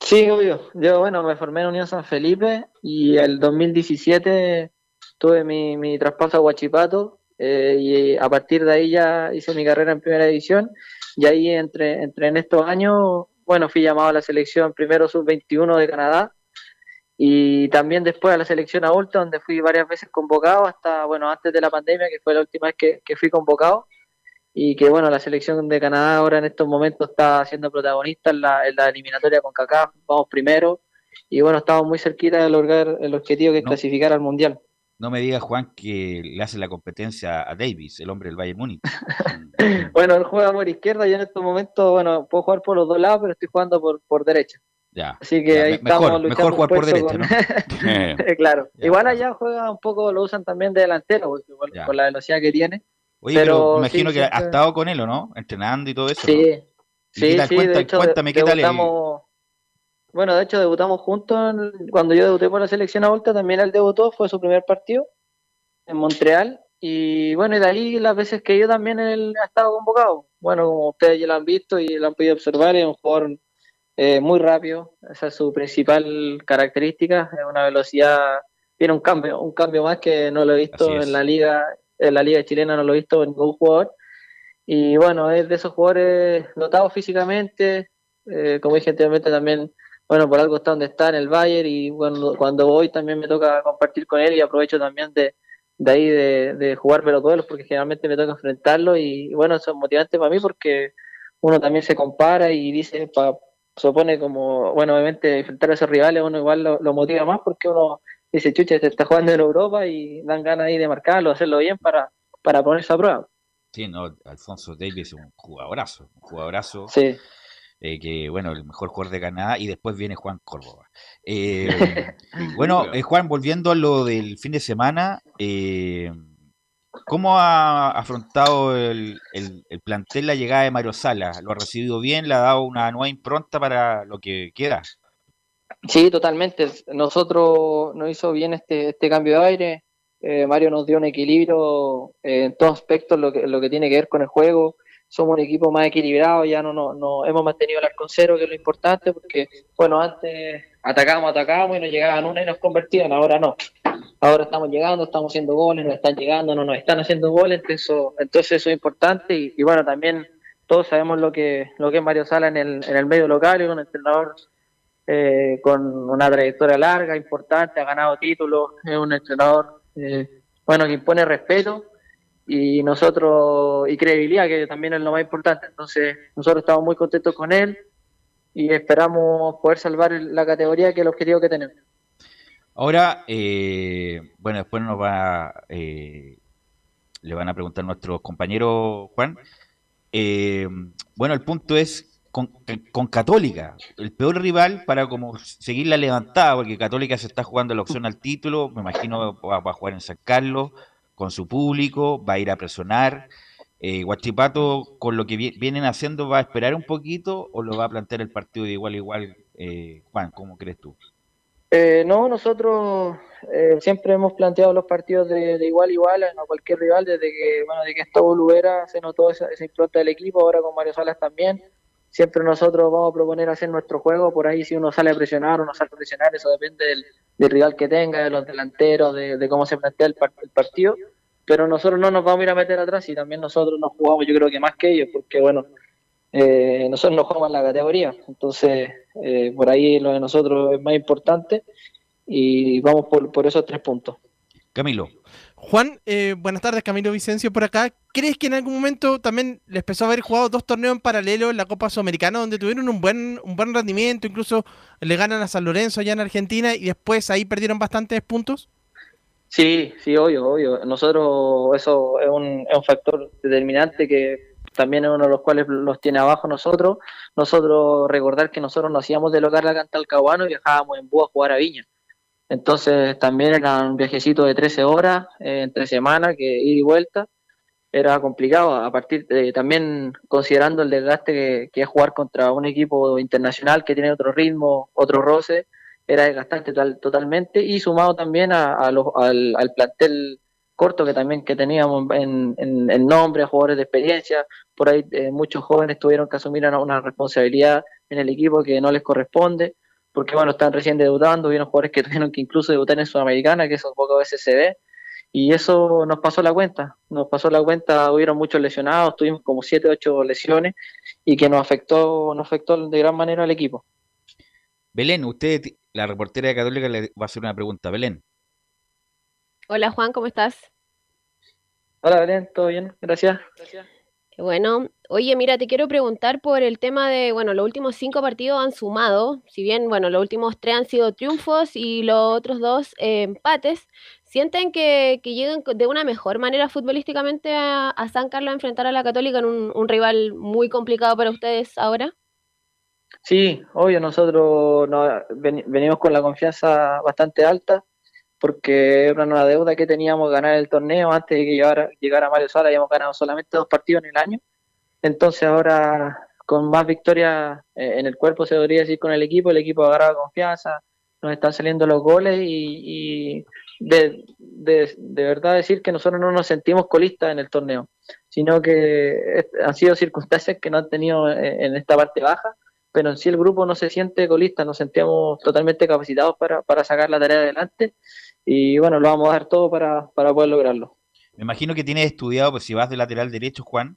Sí, obvio. Yo, bueno, me formé en Unión San Felipe y el 2017 tuve mi, mi traspaso a Huachipato eh, y a partir de ahí ya hice mi carrera en primera división y ahí entre, entre en estos años bueno, fui llamado a la selección primero sub-21 de Canadá y también después a la selección adulta, donde fui varias veces convocado, hasta, bueno, antes de la pandemia, que fue la última vez que, fui convocado, y que, bueno, la selección de Canadá ahora en estos momentos está siendo protagonista en la, en la eliminatoria con Kaká, vamos primero, y bueno, estamos muy cerquita de lograr el objetivo que es clasificar al Mundial. No me digas, Juan, que le hace la competencia a Davis, el hombre del Bayern Múnich. bueno, él juega por izquierda y en estos momentos, bueno, puedo jugar por los dos lados, pero estoy jugando por, por derecha. Ya. Así que ahí mejor, estamos luchando. Mejor jugar por derecha, ¿no? claro. Igual allá juega un poco, lo usan también de delantero, por la velocidad que tiene. Oye, pero, me imagino que ha estado con él, ¿o no? Entrenando y todo eso. Sí. Sí, sí, de hecho, cuéntame, ¿qué tal? Bueno, de hecho debutamos juntos. Cuando yo debuté por la selección adulta, también él debutó, fue su primer partido en Montreal. Y bueno, y de ahí las veces que yo también él ha estado convocado. Bueno, como ustedes ya lo han visto y lo han podido observar, es un jugador eh, muy rápido. Esa es su principal característica, es una velocidad, tiene un cambio, un cambio más que no lo he visto en la liga, en la liga chilena no lo he visto en ningún jugador. Y bueno, es de esos jugadores dotados físicamente, eh, como dije anteriormente también bueno, por algo está donde está en el Bayern y bueno, cuando voy también me toca compartir con él y aprovecho también de, de ahí de, de jugarme los duelos porque generalmente me toca enfrentarlo y bueno, eso es motivante para mí porque uno también se compara y dice, pa, supone como, bueno, obviamente enfrentar a esos rivales uno igual lo, motiva más porque uno dice, chucha, este está jugando en Europa y dan ganas ahí de marcarlo, hacerlo bien para, para ponerse a prueba. Sí, no, Alfonso Davis es un jugadorazo, un jugadorazo. Sí. Eh, que bueno, el mejor jugador de Canadá, y después viene Juan Córdoba. Eh, bueno, eh, Juan, volviendo a lo del fin de semana, ¿cómo ha afrontado el, plantel la llegada de Mario Sala? ¿Lo ha recibido bien? ¿Le ha dado una nueva impronta para lo que queda? Sí, totalmente. Nosotros nos hizo bien este, este cambio de aire. Mario nos dio un equilibrio en todos aspectos, lo que, lo que tiene que ver con el juego somos un equipo más equilibrado, ya no, no, no hemos mantenido el arco cero, que es lo importante, porque, bueno, antes atacábamos, atacábamos y nos llegaban una y nos convertían, ahora no. Ahora estamos llegando, estamos haciendo goles, nos están llegando, no nos están haciendo goles, entonces, eso es importante y, bueno, también todos sabemos lo que, lo que es Mario Sala en el, en el medio local, es un entrenador eh, con una trayectoria larga, importante, ha ganado títulos, es un entrenador eh, bueno, que impone respeto y nosotros, y credibilidad, que también es lo más importante. Entonces, nosotros estamos muy contentos con él y esperamos poder salvar la categoría que es el objetivo que tenemos. Ahora, eh, bueno, después nos va, eh, le van a preguntar nuestros compañeros, Juan. Eh, bueno, el punto es con, Católica, el peor rival para como seguir la levantada, porque Católica se está jugando la opción al título, me imagino va, va a jugar en San Carlos con su público, va a ir a presionar. Eh, Guachipato, con lo que vienen haciendo, ¿va a esperar un poquito o lo va a plantear el partido de igual a igual? Eh, Juan, ¿cómo crees tú? Eh, no, nosotros eh, siempre hemos planteado los partidos de, igual a igual a cualquier rival, desde que, bueno, de que estuvo Lubera se notó esa, esa impronta del equipo, ahora con Mario Salas también. Siempre nosotros vamos a proponer hacer nuestro juego, por ahí si uno sale a presionar o no sale a presionar, eso depende del, rival que tenga, de los delanteros, de, cómo se plantea el partido pero nosotros no nos vamos a ir a meter atrás y también nosotros nos jugamos yo creo que más que ellos, porque bueno, eh, nosotros nos jugamos en la categoría, entonces eh, por ahí lo de nosotros es más importante y vamos por, por esos tres puntos. Camilo. Juan, eh, buenas tardes, Camilo Vicencio por acá. ¿Crees que en algún momento también les empezó a haber jugado dos torneos en paralelo en la Copa Sudamericana, donde tuvieron un buen, un buen rendimiento, incluso le ganan a San Lorenzo allá en Argentina y después ahí perdieron bastantes puntos? Sí, sí, obvio, obvio. Nosotros, eso es un, es un factor determinante que también es uno de los cuales los tiene abajo nosotros. Nosotros, recordar que nosotros nos hacíamos de local a Cantalcahuano y viajábamos en búho a jugar a Viña. Entonces también era un viajecito de 13 horas eh, entre semana, que ir y vuelta. Era complicado, a partir de, también considerando el desgaste que, es jugar contra un equipo internacional que tiene otro ritmo, otro roce era desgastante totalmente. Y sumado también a, al, plantel corto que también que teníamos en, en, nombre, a jugadores de experiencia, por ahí eh, muchos jóvenes tuvieron que asumir una, responsabilidad en el equipo que no les corresponde, porque bueno, están recién debutando, hubieron jugadores que tuvieron que incluso debutar en Sudamericana, que eso pocas veces se ve, y eso nos pasó la cuenta, nos pasó la cuenta, hubieron muchos lesionados, tuvimos como 7, 8 lesiones, y que nos afectó, nos afectó de gran manera al equipo. Belén, usted la reportera de Católica le va a hacer una pregunta. Belén. Hola Juan, ¿cómo estás? Hola Belén, todo bien, gracias. gracias. Bueno, oye, mira, te quiero preguntar por el tema de, bueno, los últimos cinco partidos han sumado, si bien, bueno, los últimos tres han sido triunfos y los otros dos eh, empates, ¿sienten que, que, llegan de una mejor manera futbolísticamente a, San Carlos a enfrentar a la Católica en un rival muy complicado para ustedes ahora? Sí, obvio, nosotros venimos con la confianza bastante alta porque era una deuda que teníamos ganar el torneo antes de que llegara, llegara Mario Sala, habíamos ganado solamente dos partidos en el año. Entonces ahora con más victorias eh, en el cuerpo, se podría decir, con el equipo, el equipo agarra confianza, nos están saliendo los goles y, de, de, de, verdad decir que nosotros no nos sentimos colistas en el torneo, sino que han sido circunstancias que no han tenido eh, en esta parte baja pero en sí el grupo no se siente colista, nos sentíamos totalmente capacitados para, para sacar la tarea adelante y bueno, lo vamos a dar todo para, para poder lograrlo. Me imagino que tienes estudiado, pues si vas de lateral derecho, Juan,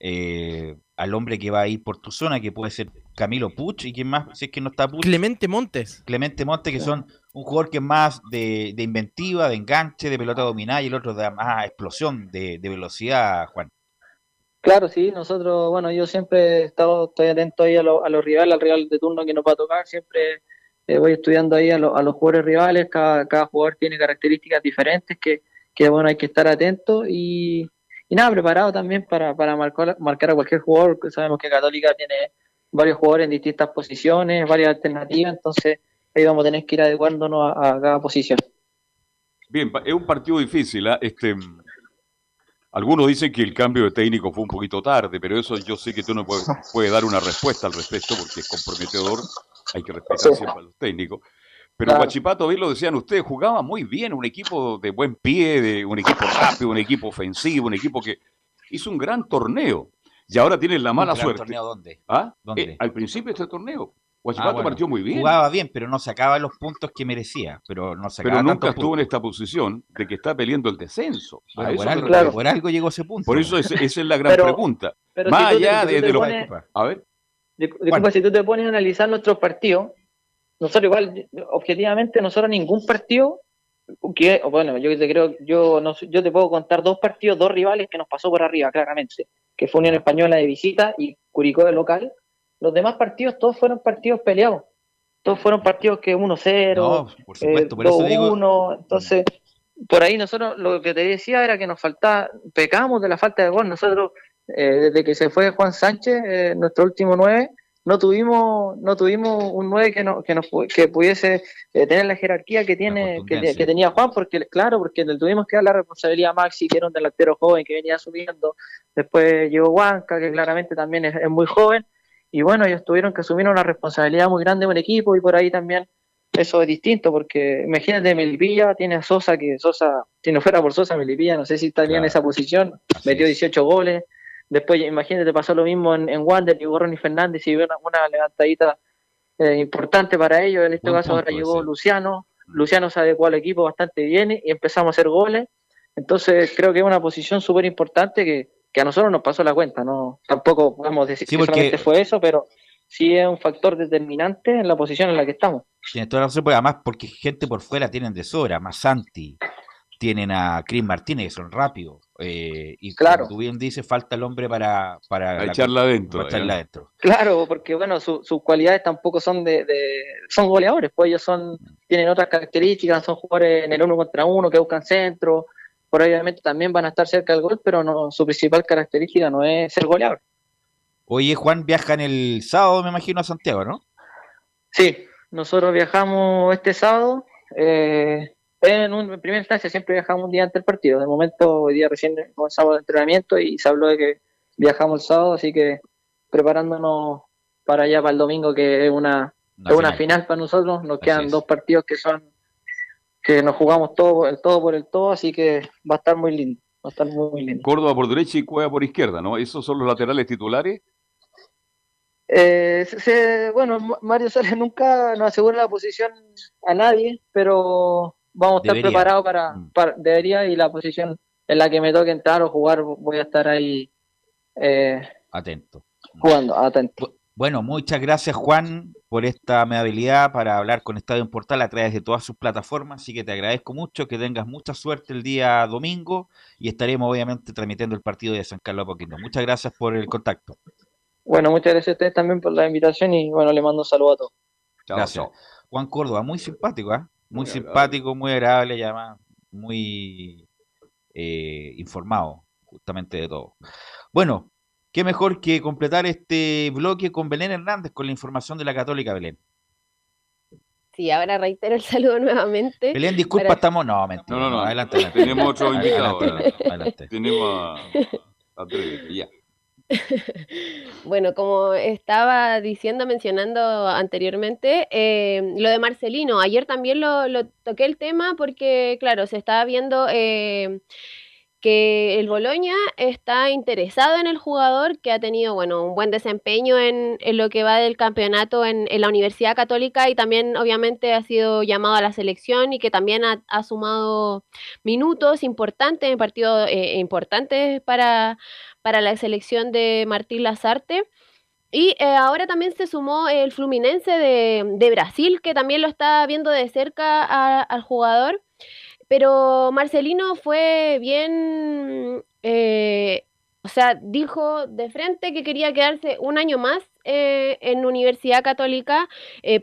eh, al hombre que va a ir por tu zona, que puede ser Camilo Puch y quién más, si es que no está Puch. Clemente Montes. Clemente Montes, que son un jugador que es más de, de inventiva, de enganche, de pelota dominada y el otro de más explosión, de, de velocidad, Juan. Claro, sí, nosotros, bueno, yo siempre he estado, estoy atento ahí a, a los rivales, al rival de turno que nos va a tocar, siempre eh, voy estudiando ahí a, los jugadores rivales, cada, jugador tiene características diferentes que, bueno, hay que estar atento y, nada, preparado también para, para marcar, marcar a cualquier jugador, sabemos que Católica tiene varios jugadores en distintas posiciones, varias alternativas, entonces ahí vamos a tener que ir adecuándonos a, a cada posición. Bien, es un partido difícil, ¿eh? este algunos dicen que el cambio de técnico fue un poquito tarde, pero eso yo sé que tú no puedes, dar una respuesta al respecto porque es comprometedor, hay que respetar siempre a los técnicos. Pero Guachipato, bien lo decían ustedes, jugaba muy bien, un equipo de buen pie, de un equipo rápido, un equipo ofensivo, un equipo que hizo un gran torneo. Y ahora tienen la mala suerte. torneo dónde? ¿Ah? ¿Dónde? Eh, al principio de este torneo. Guachipato ah, partió muy bien. Jugaba bien, pero no sacaba los puntos que merecía. Pero, no pero nunca estuvo en esta posición de que está peleando el descenso. por, algo, llegó a ese punto. Por eso esa es la gran pregunta. Más allá de, los... A ver. Disculpa, si tú te pones a analizar nuestros partidos, nosotros igual, objetivamente, nosotros ningún partido bueno, yo te creo, yo no, yo te puedo contar dos partidos, dos rivales que nos pasó por arriba, claramente, que fue Unión Española de visita y Curicó de local. Los demás partidos, todos fueron partidos peleados. Todos fueron partidos que 1-0, no, 2-1. Entonces, por ahí nosotros lo que te decía era que nos faltaba, pecamos de la falta de gol. Nosotros, eh, desde que se fue Juan Sánchez, eh, nuestro último 9, no tuvimos no tuvimos un 9 que no, que, no, que pudiese eh, tener la jerarquía que tiene que, tenía Juan porque claro porque le tuvimos que dar la responsabilidad a Maxi que era un delantero joven que venía subiendo después llegó Huanca que claramente también es, muy joven. Y bueno ellos tuvieron que asumir una responsabilidad muy grande en un equipo y por ahí también eso es distinto porque imagínate Melipilla tiene a Sosa que Sosa si no fuera por Sosa Melipilla no sé si estaría en esa posición metió 18 goles Después, imagínate, pasó lo mismo en, en Wander, llegó Ronnie Fernández y una, una levantadita eh, importante para ellos. En este caso ahora llegó Luciano. Mm. Luciano se adecuó al equipo bastante bien y empezamos a hacer goles. Entonces creo que es una posición súper importante que, a nosotros nos pasó la cuenta. no Tampoco podemos decir que solamente fue eso, pero sí es un factor determinante en la posición en la que estamos. Tienes toda la razón, además porque gente por fuera tienen de sobra, más Santi, tienen a Chris Martínez, que son rápidos. Eh, y claro. como tú bien dices, falta el hombre para, para, echarla adentro. Claro, porque bueno, sus cualidades tampoco son de, son goleadores, pues ellos son tienen otras características, son jugadores en el uno contra uno que buscan centro, probablemente también van a estar cerca del gol, pero no, su principal característica no es ser goleador. Oye, Juan viaja en el sábado, me imagino, a Santiago, ¿no? Sí, nosotros viajamos este sábado. Eh, en, un, primera instancia siempre viajamos un día antes del partido. De momento, hoy día recién comenzamos el entrenamiento y se habló de que viajamos el sábado, así que preparándonos para allá para el domingo, que es una, una, final. para nosotros. Nos quedan dos partidos que son que nos jugamos todo, el todo por el todo, así que va a estar muy lindo. Va a estar muy, lindo. Córdoba por derecha y Cueva por izquierda, ¿no? ¿Esos son los laterales titulares? Eh, bueno, Mario Sales nunca nos asegura la posición a nadie, pero vamos a estar preparados mm. para, debería y la posición en la que me toque entrar o jugar voy a estar ahí eh, atento. jugando atento. Bueno muchas gracias Juan por esta amabilidad para hablar con Estadio Portal a través de todas sus plataformas así que te agradezco mucho que tengas mucha suerte el día domingo y estaremos obviamente transmitiendo el partido de San Carlos Poquito muchas gracias por el contacto. Bueno muchas gracias a ustedes también por la invitación y bueno le mando un saludo a todos. Gracias. Juan Córdoba muy simpático ¿eh? Muy, simpático, muy agradable y además muy eh, informado justamente de todo. Bueno, qué mejor que completar este bloque con Belén Hernández con la información de la Católica Belén. Sí, ahora reitero el saludo nuevamente. Belén, disculpa, estamos. No, mentira. No, no, no. Adelante, Tenemos otro invitado. Adelante, Tenemos a, a ya. bueno, como estaba diciendo, mencionando anteriormente, eh, lo de Marcelino, ayer también lo, toqué el tema porque, claro, se estaba viendo eh, que el Boloña está interesado en el jugador, que ha tenido, bueno, un buen desempeño en, lo que va del campeonato en, la Universidad Católica y también, obviamente, ha sido llamado a la selección y que también ha, sumado minutos importantes en partidos eh, importantes para para la selección de Martín Lazarte. Y eh, ahora también se sumó el Fluminense de, Brasil, que también lo está viendo de cerca al jugador. Pero Marcelino fue bien, eh, o sea, dijo de frente que quería quedarse un año más eh, en Universidad Católica,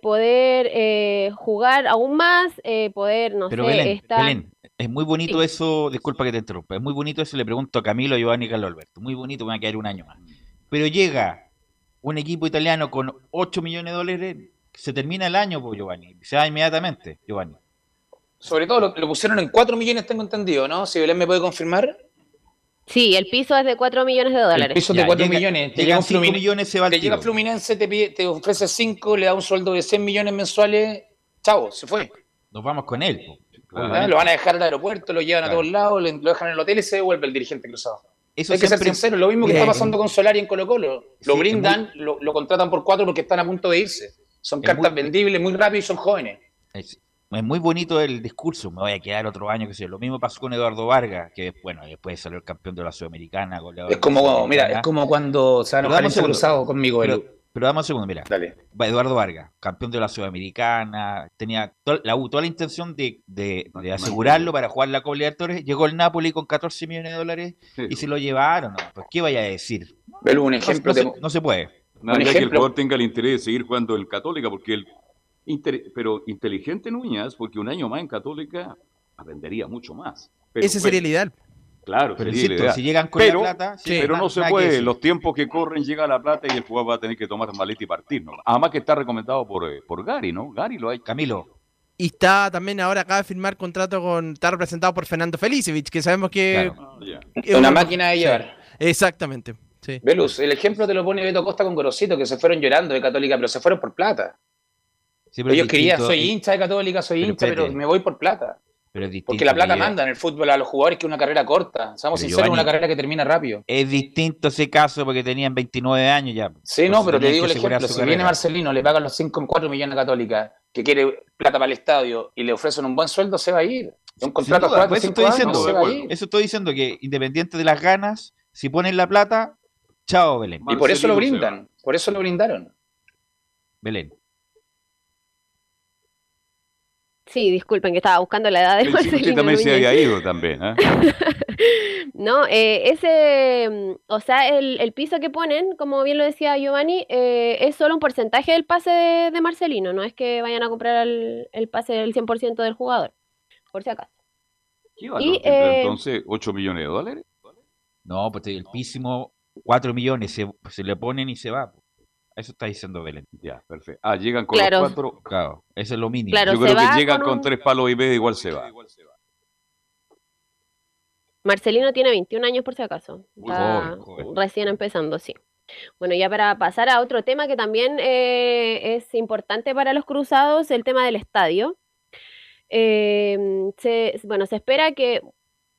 poder jugar aún más, poder, no sé, estar... Es muy bonito eso, disculpa que te interrumpa, es muy bonito eso, le pregunto a Camilo, Giovanni y Carlos Alberto, muy bonito, me va a quedar un año más. Pero llega un equipo italiano con 8 millones de dólares, se termina el año, pues, Giovanni, se va inmediatamente, Giovanni. Sobre todo lo, pusieron en 4 millones, tengo entendido, ¿no? Si Belén me puede confirmar. Sí, el piso es de 4 millones de dólares. El piso es de 4 millones. Te llega 5 millones, se va Te llega Fluminense, te, pide, te ofrece 5, le da un sueldo de 100 millones mensuales. Chavo, se fue. Nos vamos con él. Lo van a dejar al aeropuerto, lo llevan a todos lados, lo dejan en el hotel y se devuelve el dirigente cruzado. Eso Hay que ser sincero, lo mismo que está pasando con Solari en Colo Colo. Lo brindan, lo, contratan por cuatro porque están a punto de irse. Son cartas vendibles muy rápido y son jóvenes. Es, muy bonito el discurso, me voy a quedar otro año, que sé Lo mismo pasó con Eduardo Vargas, que bueno, después salió el campeón de la Sudamericana. Es como, mira, es como cuando se van a cruzado conmigo. Pero dame un segundo, mira. Dale. Eduardo Vargas, campeón de la Sudamericana, tenía toda la, toda la intención de, de, asegurarlo para jugar la Copa Libertadores. Llegó el Napoli con 14 millones de dólares y se lo llevaron. ¿no? Pues, ¿qué vaya a decir? Pero un ejemplo no, no, se, puede. No, que el jugador tenga el interés de seguir jugando el Católica, porque el. pero inteligente Núñez, porque un año más en Católica aprendería mucho más. Ese sería el ideal. Claro, pero si llegan con la plata, pero no se puede. Los tiempos que corren llega la plata y el jugador va a tener que tomar maleta y partir. ¿no? Además que está recomendado por, eh, por Gary, ¿no? Gary lo hay. Camilo. Y está también ahora acaba de firmar contrato con. Está representado por Fernando Felicevich, que sabemos que. es una máquina de llevar. Exactamente. Sí. Velus, el ejemplo te lo pone Beto Costa con Gorosito, que se fueron llorando de Católica, pero se fueron por plata. Ellos querían, soy hincha de Católica, soy hincha, pero me voy por plata. Porque la plata manda en el fútbol a los jugadores que es una carrera corta. Seamos sinceros, una carrera que termina rápido. Es distinto ese caso porque tenían 29 años ya. Sí, no, pero te digo el ejemplo. Si viene Marcelino, le pagan los 5, 4 millones a Católica, que quiere plata para el estadio y le ofrecen un buen sueldo, se va a ir. Un contrato a eso estoy diciendo, Eso estoy diciendo que independiente de las ganas, si ponen la plata, chao Belén. Y por eso lo brindan. Por eso lo brindaron. Belén. Sí, disculpen que estaba buscando la edad de Marcelino. también se había ido también, ¿eh? no, eh, ese, mm, o sea, el, piso que ponen, como bien lo decía Giovanni, eh, es solo un porcentaje del pase de, Marcelino, no es que vayan a comprar el, pase del 100% del jugador, por si acaso. ¿Qué y, entonces 8 millones de dólares? No, pues el písimo 4 millones, se, se le ponen y se va. Eso está diciendo Belén. Ya, perfecto. Ah, llegan con los cuatro. Claro, eso es lo mínimo. Claro, Yo creo que llegan con, tres palos y medio, igual se va. Marcelino tiene 21 años por si acaso. Está recién empezando, sí. Bueno, ya para pasar a otro tema que también eh, es importante para los cruzados, el tema del estadio. Eh, bueno, se espera que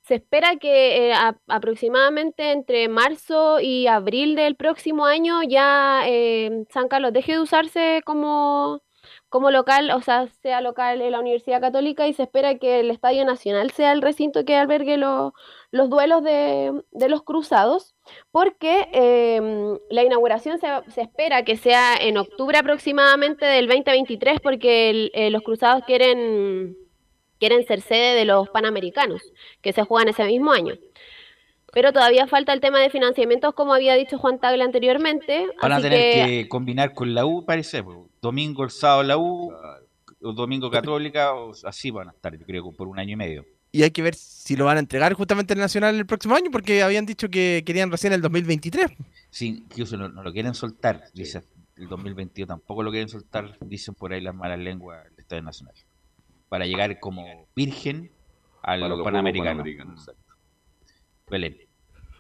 se espera que eh, aproximadamente entre marzo y abril del próximo año ya eh, San Carlos deje de usarse como, como local, o sea, sea local en la Universidad Católica y se espera que el Estadio Nacional sea el recinto que albergue los duelos de, los cruzados, porque em, la inauguración se, se, espera que sea en octubre aproximadamente del 2023, porque eh, los cruzados quieren quieren ser sede de los Panamericanos, que se juegan ese mismo año. Pero todavía falta el tema de financiamientos, como había dicho Juan Tagle anteriormente. Van a tener que... combinar con la U, parece. Domingo, el sábado la U, o domingo Católica, o así van a estar, yo creo, por un año y medio. Y hay que ver si lo van a entregar justamente el Nacional el próximo año, porque habían dicho que querían recién el 2023. Sí, incluso no, lo quieren soltar, dice el 2022 tampoco lo quieren soltar, dicen por ahí las malas lenguas del Estado Nacional para llegar como virgen a los Panamericanos. Belén.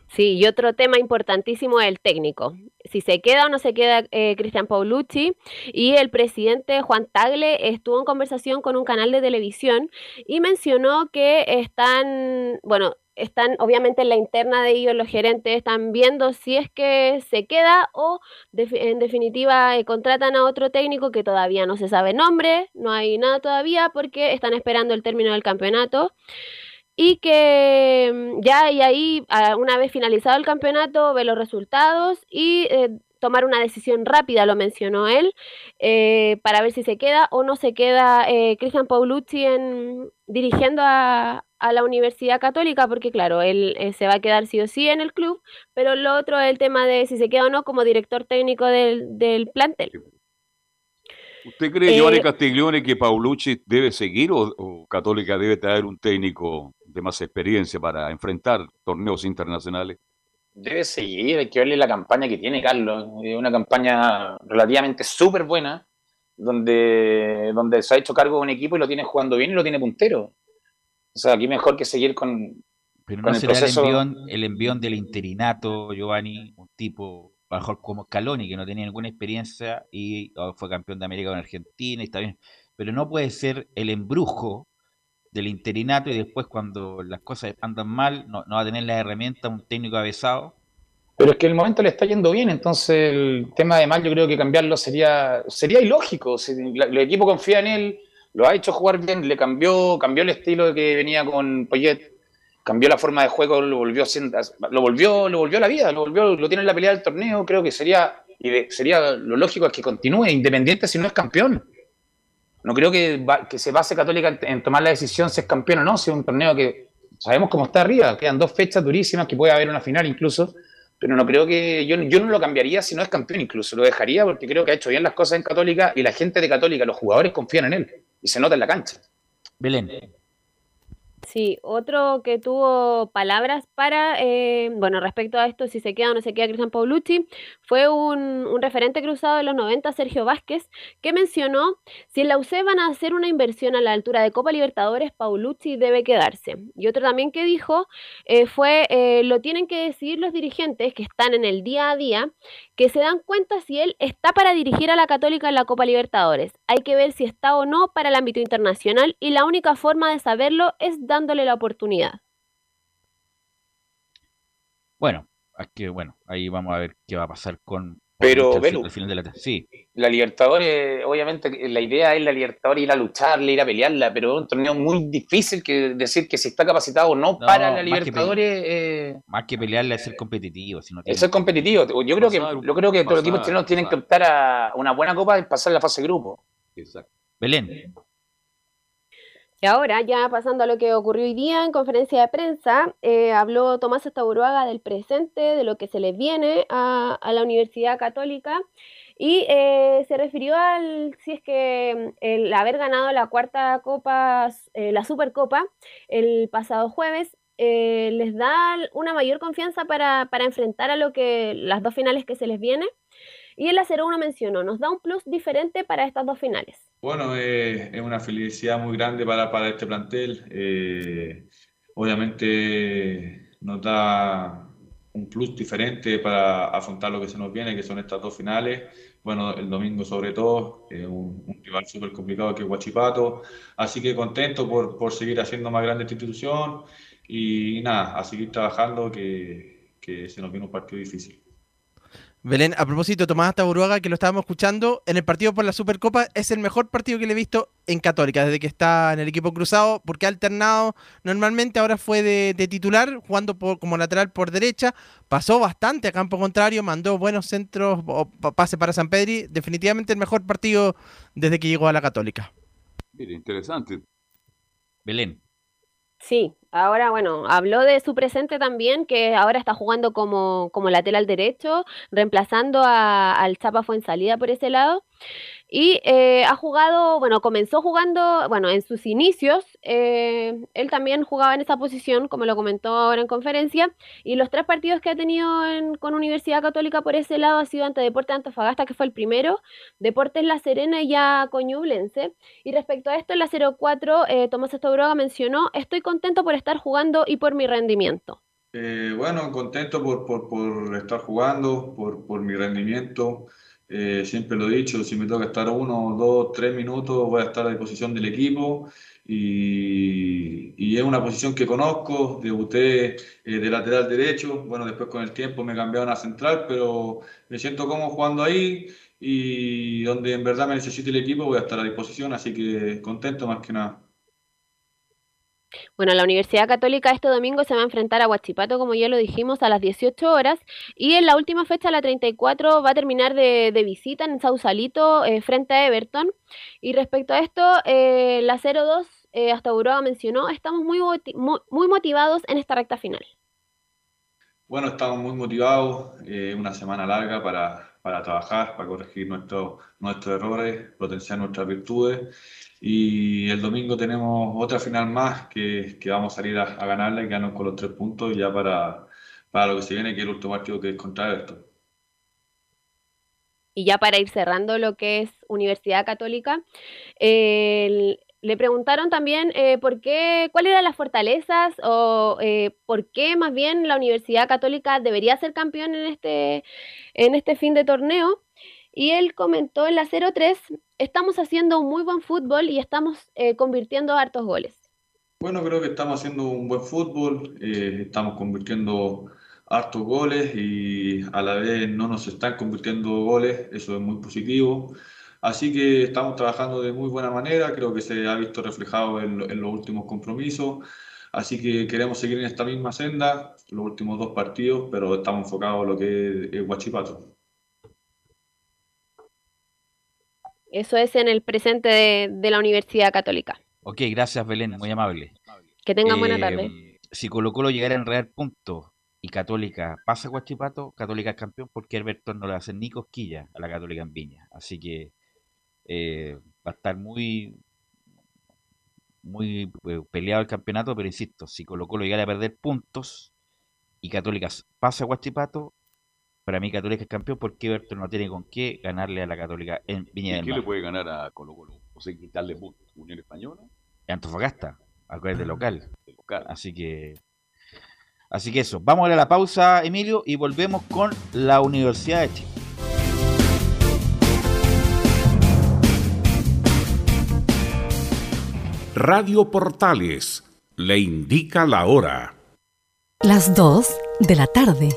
Sí, y otro tema importantísimo es el técnico. Si se queda o no se queda eh, Cristian Paulucci. Y el presidente Juan Tagle estuvo en conversación con un canal de televisión y mencionó que están, bueno, están obviamente en la interna de ellos, los gerentes están viendo si es que se queda o en definitiva eh, contratan a otro técnico que todavía no se sabe nombre, no hay nada todavía porque están esperando el término del campeonato. Y que mm, ya y ahí una vez finalizado el campeonato ve los resultados y eh, tomar una decisión rápida, lo mencionó él, eh, para ver si se queda o no se queda Cristian Paulucci en, dirigiendo a, la Universidad Católica, porque claro, él eh, se va a quedar sí o sí en el club, pero lo otro es el tema de si se queda o no como director técnico del, del plantel. ¿Usted cree, Giovanni Castiglione, que Paulucci debe seguir o Católica debe traer un técnico de más experiencia para enfrentar torneos internacionales? debe seguir, hay que verle la campaña que tiene Carlos, una campaña relativamente súper buena, donde, donde se ha hecho cargo de un equipo y lo tiene jugando bien y lo tiene puntero. O sea, aquí mejor que seguir con, Pero no será el, envión, el envión del interinato, Giovanni, un tipo mejor como Scaloni, que no tenía ninguna experiencia y oh, fue campeón de América con Argentina, y está bien. Pero no puede ser el embrujo del interinato y después cuando las cosas andan mal no, va a tener la herramienta un técnico avesado. Pero es que el momento le está yendo bien, entonces el tema de mal yo creo que cambiarlo sería sería ilógico. Si el equipo confía en él, lo ha hecho jugar bien, le cambió, cambió el estilo que venía con Poyet, cambió la forma de juego, lo volvió lo volvió, lo volvió a la vida, lo volvió, lo tiene en la pelea del torneo, creo que sería sería lo lógico es que continúe independiente si no es campeón. No creo que, que se base Católica en, tomar la decisión si es campeón o no, si es un torneo que sabemos cómo está arriba, quedan dos fechas durísimas, que puede haber una final incluso, pero no creo que yo, yo no lo cambiaría si no es campeón incluso, lo dejaría porque creo que ha hecho bien las cosas en Católica y la gente de Católica, los jugadores confían en él y se nota en la cancha. Belén. Sí, otro que tuvo palabras para, eh, bueno, respecto a esto, si se queda o no se queda Cristian Paulucci, fue un, referente cruzado de los 90, Sergio Vázquez, que mencionó, si en la UC van a hacer una inversión a la altura de Copa Libertadores, Paulucci debe quedarse. Y otro también que dijo eh, fue, eh, lo tienen que decidir los dirigentes que están en el día a día, que se dan cuenta si él está para dirigir a la Católica en la Copa Libertadores. Hay que ver si está o no para el ámbito internacional y la única forma de saberlo es dándole la oportunidad. Bueno, que, bueno, ahí vamos a ver qué va a pasar con. Pero, la, sí. la Libertadores, obviamente, la idea es la Libertadores ir a lucharla, ir a pelearla, pero es un torneo muy difícil que decir que si está capacitado o no, para la Libertadores. Eh, más que pelearla es ser competitivo. Si no Es ser competitivo. Yo creo que, yo creo que todos los equipos chilenos tienen que optar a una buena copa y pasar la fase de grupo. Exacto. Belén. Y ahora, ya pasando a lo que ocurrió hoy día en conferencia de prensa, eh, habló Tomás Estaburuaga del presente, de lo que se le viene a, la Universidad Católica y eh, se refirió al si es que el haber ganado la cuarta copa, eh, la Supercopa, el pasado jueves, les da una mayor confianza para, para enfrentar a lo que las dos finales que se les viene. Y el 0-1 mencionó, nos da un plus diferente para estas dos finales. Bueno, eh, es una felicidad muy grande para, para este plantel. Eh, obviamente nos da un plus diferente para afrontar lo que se nos viene, que son estas dos finales. Bueno, el domingo sobre todo, un, un, rival súper complicado que es Huachipato. Así que contento por, por seguir haciendo más grande esta institución y, nada, a seguir trabajando que se nos viene un partido difícil. Belén, a propósito, Tomás Taburuaga, que lo estábamos escuchando, en el partido por la Supercopa es el mejor partido que le he visto en Católica, desde que está en el equipo cruzado, porque ha alternado normalmente, ahora fue de, titular, jugando como lateral por derecha, pasó bastante a campo contrario, mandó buenos centros, o pase para San Pedri, definitivamente el mejor partido desde que llegó a la Católica. Mire, interesante. Belén. Sí, ahora bueno, habló de su presente también, que ahora está jugando como, como lateral derecho, reemplazando a, al Chapa Fuensalida por ese lado. Y eh, ha jugado, bueno, comenzó jugando, bueno, en sus inicios, eh, él también jugaba en esa posición, como lo comentó ahora en conferencia, y los tres partidos que ha tenido con Universidad Católica por ese lado ha sido ante Deportes Antofagasta, que fue el primero, Deportes La Serena y ya Coñublense. Y respecto a esto, en la 04, eh, Tomás Estobroga mencionó, estoy contento por estar jugando y por mi rendimiento. bueno, contento por, por, por estar jugando, por, por mi rendimiento. Eh, siempre lo he dicho, si me toca estar uno, dos, tres minutos, voy a estar a disposición del equipo. Y, y es una posición que conozco, debuté eh, de lateral derecho, bueno, después con el tiempo me cambiaron a central, pero me siento como jugando ahí. Y donde en verdad me necesite el equipo voy a estar a disposición, así que contento más que nada. Bueno, la Universidad Católica este domingo se va a enfrentar a Huachipato, como ya lo dijimos, a las 18 horas. Y en la última fecha, la 34, va a terminar de, visita en Sausalito eh, frente a Everton. Y respecto a esto, eh, la 02, eh, hasta Uruguay mencionó, estamos muy, muy, motivados en esta recta final. Bueno, estamos muy motivados. una semana larga para, para trabajar, para corregir nuestros nuestros errores, potenciar nuestras virtudes y el domingo tenemos otra final más que, que vamos a salir a, ganarla y quedarnos con los tres puntos ya para, para lo que se viene, que el último partido que es contra esto. Y ya para ir cerrando lo que es Universidad Católica, le preguntaron también eh, por qué, cuáles eran las fortalezas o eh, por qué más bien la Universidad Católica debería ser campeón en este, en este fin de torneo. Y él comentó en la 03, estamos haciendo un muy buen fútbol y estamos eh, convirtiendo hartos goles. Bueno, creo que estamos haciendo un buen fútbol, eh, estamos convirtiendo hartos goles y a la vez no nos están convirtiendo goles, eso es muy positivo. Así que estamos trabajando de muy buena manera, creo que se ha visto reflejado en, los últimos compromisos. Así que queremos seguir en esta misma senda, los últimos dos partidos, pero estamos enfocados en lo que es Guachipato. Eso es en el presente de, la Universidad Católica. Ok, gracias Belén, muy amable. Que tengan buena tarde. Eh, si Colo Colo llegara a enredar puntos y Católica pasa a Guachipato, Católica es campeón porque Everton no le hace ni cosquilla a la Católica en Viña. Así que eh, va a estar muy muy eh, peleado el campeonato, pero insisto, si Colo Colo llegara a perder puntos y Católica pasa a Guachipato, para mí Católica es campeón porque Everton no tiene con qué ganarle a la Católica en Viña ¿Y qué le puede ganar a Colo Colo? O sea, quitarle puntos. Unión Española. Antofagasta, acá es de local. de local. Así que Así que eso, vamos a la pausa, Emilio, y volvemos con la Universidad de Chile. Radio Portales le indica la hora. Las 2 de la tarde,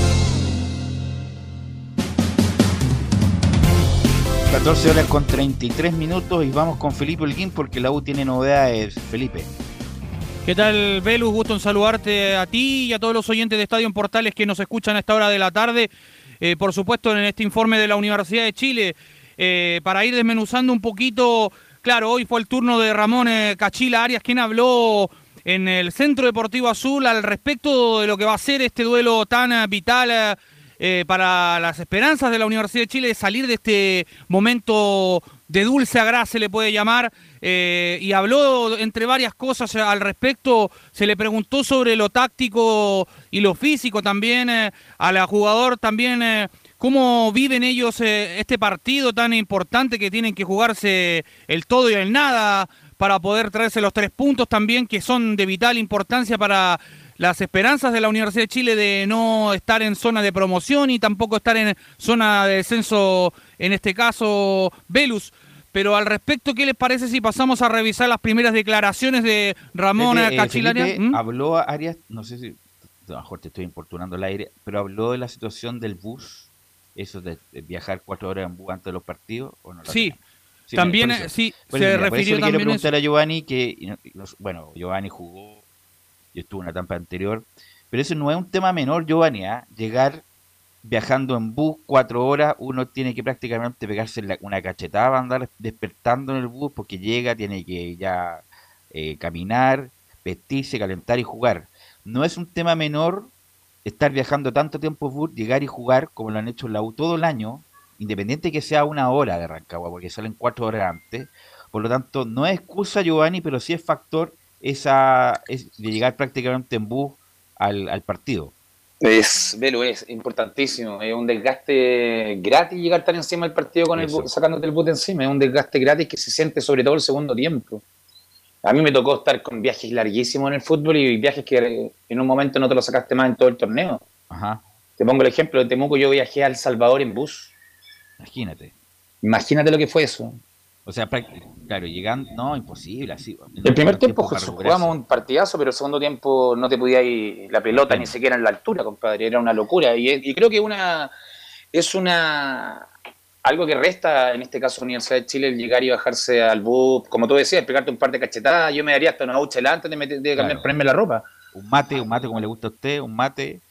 14 horas con 33 minutos y vamos con Felipe Holguín porque la U tiene novedades. Felipe. ¿Qué tal, Velus? Gusto en saludarte a ti y a todos los oyentes de Estadio en Portales que nos escuchan a esta hora de la tarde. Eh, por supuesto, en este informe de la Universidad de Chile, eh, para ir desmenuzando un poquito. Claro, hoy fue el turno de Ramón eh, Cachila Arias, quien habló en el Centro Deportivo Azul al respecto de lo que va a ser este duelo tan vital eh, para las esperanzas de la Universidad de Chile de salir de este momento de dulce a se le puede llamar, eh, y habló entre varias cosas al respecto, se le preguntó sobre lo táctico y lo físico también eh, a la jugador también. ¿Cómo viven ellos este partido tan importante que tienen que jugarse el todo y el nada para poder traerse los tres puntos también que son de vital importancia para las esperanzas de la Universidad de Chile de no estar en zona de promoción y tampoco estar en zona de descenso, en este caso, Velus. Pero al respecto, ¿qué les parece si pasamos a revisar las primeras declaraciones de Ramón eh? ¿Mm? Habló Arias, no sé si, a lo mejor te estoy importunando el aire, pero habló de la situación del bus, eso de, viajar cuatro horas en bus antes de los partidos, ¿o no sí. también, sí, se refirió también quiero preguntar a Giovanni que, bueno, Giovanni jugó yo estuve en una etapa anterior, pero eso no es un tema menor, Giovanni, ¿ah? llegar viajando en bus cuatro horas, uno tiene que prácticamente pegarse una cachetada, andar despertando en el bus porque llega, tiene que ya eh, caminar, vestirse, calentar y jugar. No es un tema menor estar viajando tanto tiempo en bus, llegar y jugar como lo han hecho en la U todo el año, independiente que sea una hora de Rancagua, porque salen cuatro horas antes. Por lo tanto, no es excusa, Giovanni, pero sí es factor esa es de llegar prácticamente en bus al, al partido. Es, Velo, es importantísimo. Es un desgaste gratis llegar tan encima del partido con el sacándote el bote encima. Es un desgaste gratis que se siente sobre todo el segundo tiempo. A mí me tocó estar con viajes larguísimos en el fútbol y viajes que en un momento no te lo sacaste más en todo el torneo. Ajá. Te pongo el ejemplo de Temuco, yo viajé a El Salvador en bus. Imagínate. Imagínate lo que fue eso. O sea, claro, llegando, no, imposible, así. El primer tiempo, jugamos un partidazo, pero el segundo tiempo no te podía ir la pelota ni siquiera en la altura, compadre, era una locura. Y, creo que una es una algo que resta, en este caso Universidad de Chile, el llegar y bajarse al bus, como tú decías, pegarte un par de cachetadas, yo me daría hasta una ducha antes de, meter, de cambiar, ponerme la ropa. Un mate, un mate como le gusta a usted, un mate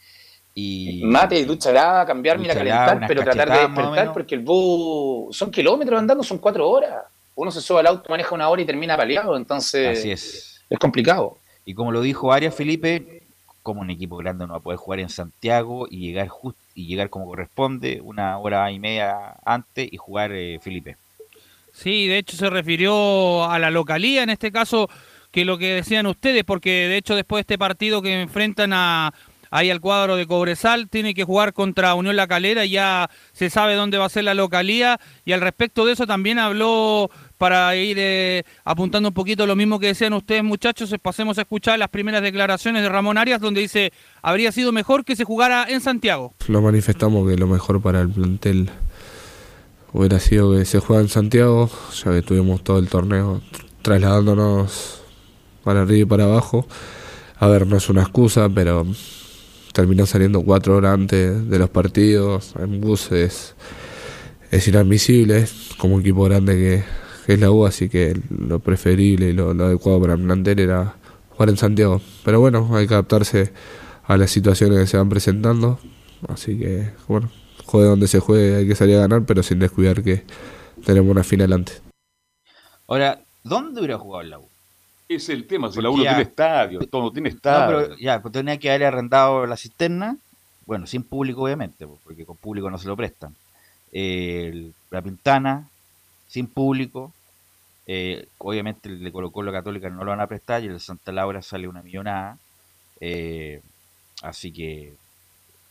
y mate y ducha helada, cambiarme a calentar, pero tratar de despertar porque el bus son kilómetros andando, son cuatro horas. Uno se sube al auto, maneja una hora y termina paliado, entonces Así es. es complicado. Y como lo dijo Arias Felipe, como un equipo grande no va a poder jugar en Santiago y llegar just, y llegar como corresponde, una hora y media antes y jugar eh, Felipe. Sí, de hecho se refirió a la localía en este caso que lo que decían ustedes, porque de hecho después de este partido que enfrentan a ahí al cuadro de Cobresal, tiene que jugar contra Unión La Calera, ya se sabe dónde va a ser la localía y al respecto de eso también habló para ir eh, apuntando un poquito lo mismo que decían ustedes muchachos, pasemos a escuchar las primeras declaraciones de Ramón Arias donde dice, habría sido mejor que se jugara en Santiago. Lo manifestamos que lo mejor para el plantel hubiera sido que se juega en Santiago, ya que tuvimos todo el torneo trasladándonos para arriba y para abajo. A ver, no es una excusa, pero terminó saliendo cuatro horas antes de los partidos en buses. Es inadmisible como un equipo grande que, es la U así que lo preferible y lo, adecuado para el era jugar en Santiago. Pero bueno hay que adaptarse a las situaciones que se van presentando así que bueno juegue donde se juegue hay que salir a ganar pero sin descuidar que tenemos una final antes. Ahora ¿dónde hubiera jugado la U? Es el tema, si la uno tiene estadio, todo tiene estadio. ya, pues tenía que haber arrendado la cisterna, bueno, sin público obviamente, pues, porque con público no se lo prestan. la Pintana, sin público, eh, obviamente el de Colo Colo Católica no lo van a prestar y el de Santa Laura sale una millonada. Eh, así que...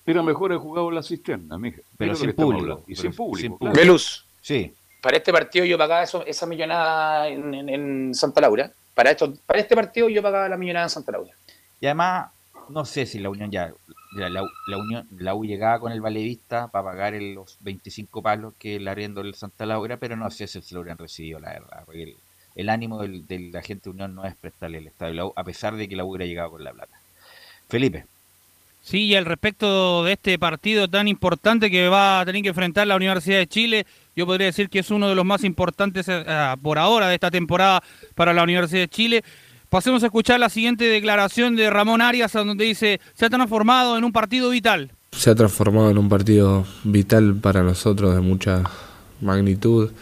Era mejor haber jugado la cisterna, mija. Pero, sin público, y sin público. Velus. Sí. Para este partido yo pagaba eso, esa millonada en Santa Laura para, esto, para este partido yo pagaba la millonada en Santa Laura. Y además, no sé si la Unión ya, la, Unión, la U llegaba con el valevista para pagar los 25 palos que el arriendo del Santa Laura, pero no sé si se lo hubieran recibido, la verdad, porque el, ánimo de la gente de Unión no es prestarle el estadio de la U, a pesar de que la U hubiera llegado con la plata. Felipe. Sí, y al respecto de este partido tan importante que va a tener que enfrentar la Universidad de Chile, yo podría decir que es uno de los más importantes eh, por ahora de esta temporada para la Universidad de Chile. Pasemos a escuchar la siguiente declaración de Ramón Arias, donde dice, se ha transformado en un partido vital. Se ha transformado en un partido vital para nosotros de mucha magnitud.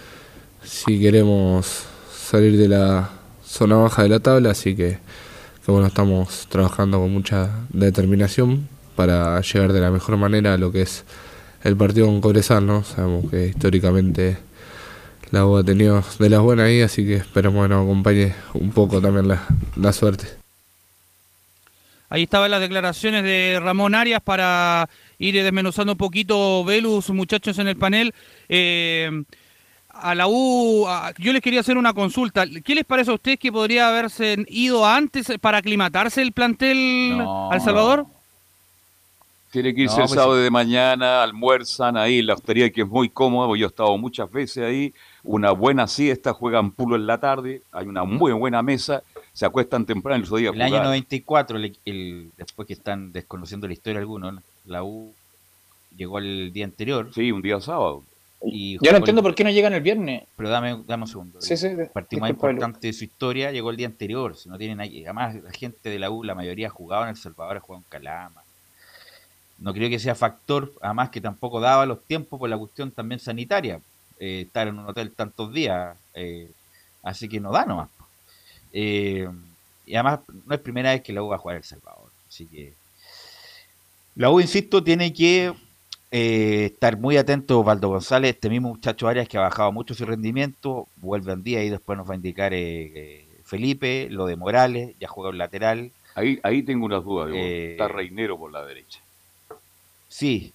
Si queremos salir de la zona baja de la tabla, así que, que bueno, estamos trabajando con mucha determinación para llegar de la mejor manera a lo que es el partido con Cobresal, ¿no? Sabemos que históricamente la U ha tenido de las buenas ahí, así que esperemos que nos acompañe un poco también la, suerte. Ahí estaban las declaraciones de Ramón Arias para ir desmenuzando un poquito, Velus, muchachos en el panel. Eh, a la U, yo les quería hacer una consulta. ¿Qué les parece a ustedes que podría haberse ido antes para aclimatarse el plantel al Salvador? Tiene que irse el pues sábado de mañana, almuerzan ahí la hostería que es muy cómoda, yo he estado muchas veces ahí, una buena siesta, juegan pulo en la tarde, hay una muy buena mesa, se acuestan temprano el día El año 94, el, después que están desconociendo la historia algunos, la U llegó el día anterior. Sí, un día sábado. Y Yo no entiendo por qué no llegan el viernes. Pero dame, dame un segundo. Sí, sí, el partido más importante de su historia llegó el día anterior. Si no tienen además la gente de la U, la mayoría jugaba en El Salvador, jugaba en Calama no creo que sea factor, además que tampoco daba los tiempos por la cuestión también sanitaria, eh, estar en un hotel tantos días, eh, así que no da nomás. Eh, y además no es primera vez que la U va a jugar El Salvador, así que la U, insisto, tiene que estar muy atento Valdo González, este mismo muchacho Arias que ha bajado mucho su rendimiento, vuelve un día y después nos va a indicar Felipe, lo de Morales, ya juega un lateral. Ahí, ahí tengo unas dudas, está Reinero por la derecha. Sí.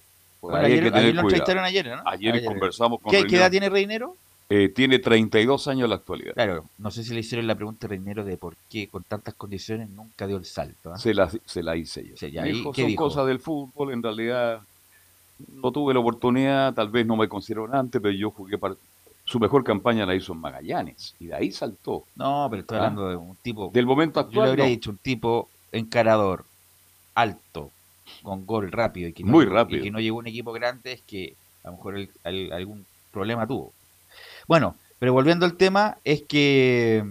Ayer, ayer, ayer, ¿no? Ayer, conversamos con ¿Qué, ¿Qué edad tiene Reinero? Eh, tiene 32 años en la actualidad. Claro, no sé si le hicieron la pregunta a Reinero de por qué con tantas condiciones nunca dio el salto. ¿ah? Se, la, se la hice yo. son cosas del fútbol, en realidad no tuve la oportunidad, tal vez no me consideraron antes, pero yo jugué para... Su mejor campaña la hizo en Magallanes y de ahí saltó. No, pero estoy ¿Ah? hablando de un tipo... Del momento actual. Yo le habría dicho un tipo encarador, alto, con gol rápido y que no, Muy rápido. Y que no llegó un equipo grande es que a lo mejor algún problema tuvo. Bueno, pero volviendo al tema, es que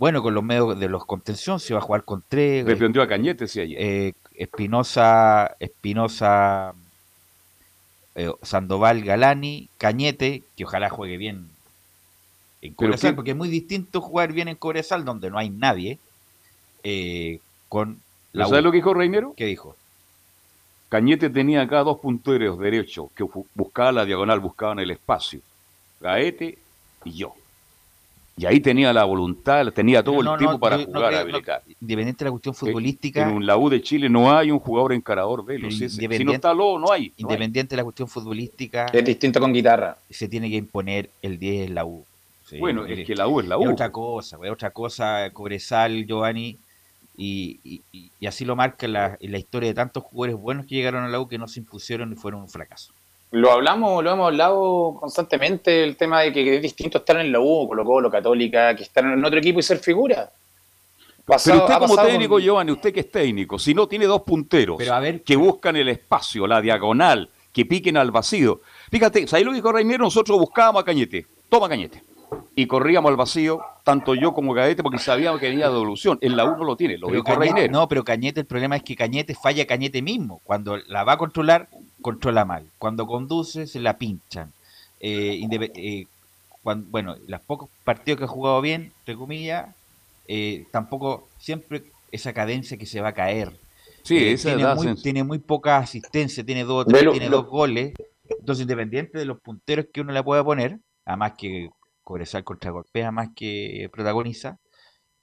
bueno, con los medios de los contención se va a jugar con tres. Defendió a Cañete, sí, ayer. Eh, Espinosa, Espinosa, eh, Sandoval, Galani, Cañete, que ojalá juegue bien en Cobresal, porque es muy distinto jugar bien en Cobresal, donde no hay nadie, eh, con ¿Sabes lo que dijo Reinero? ¿Qué dijo? Cañete tenía acá dos punteros derechos que buscaban la diagonal, buscaban el espacio. Gaete y yo. Y ahí tenía la voluntad, tenía todo el tiempo para jugar a habilitar. independiente de la cuestión futbolística. En la U de Chile no hay un jugador encarador de Si, si no está Lobo, no hay. independiente de la cuestión futbolística. Es distinto con guitarra. Se tiene que imponer el 10 en la U. bueno, es, que la U es la U. Es otra cosa, es otra cosa. Cobresal, Giovanni y, así lo marca la, la historia de tantos jugadores buenos que llegaron a la U que no se impusieron y fueron un fracaso. Lo hablamos, lo hemos hablado constantemente, el tema de que es distinto estar en la U, Colo Colo, Católica, que estar en otro equipo y ser figura. Pero usted como técnico, Giovanni, usted que es técnico, si no tiene dos punteros que buscan el espacio, la diagonal, que piquen al vacío. Fíjate, ahí lo dijo Reinier, nosotros buscábamos a Cañete. Toma Cañete y corríamos al vacío, tanto yo como Gaete, porque sabíamos que venía devolución. En la 1 lo tiene, lo dijo Cañete, No, pero Cañete, el problema es que Cañete falla Cañete mismo. Cuando la va a controlar, controla mal. Cuando conduce, se la pinchan. Eh, eh, bueno, los pocos partidos que ha jugado bien, entre comillas, eh, tampoco siempre esa cadencia que se va a caer. Sí, tiene, muy, tiene muy poca asistencia, tiene dos, tiene dos goles. Entonces, independiente de los punteros que uno le pueda poner, además que Cobresal contra golpea más que protagoniza.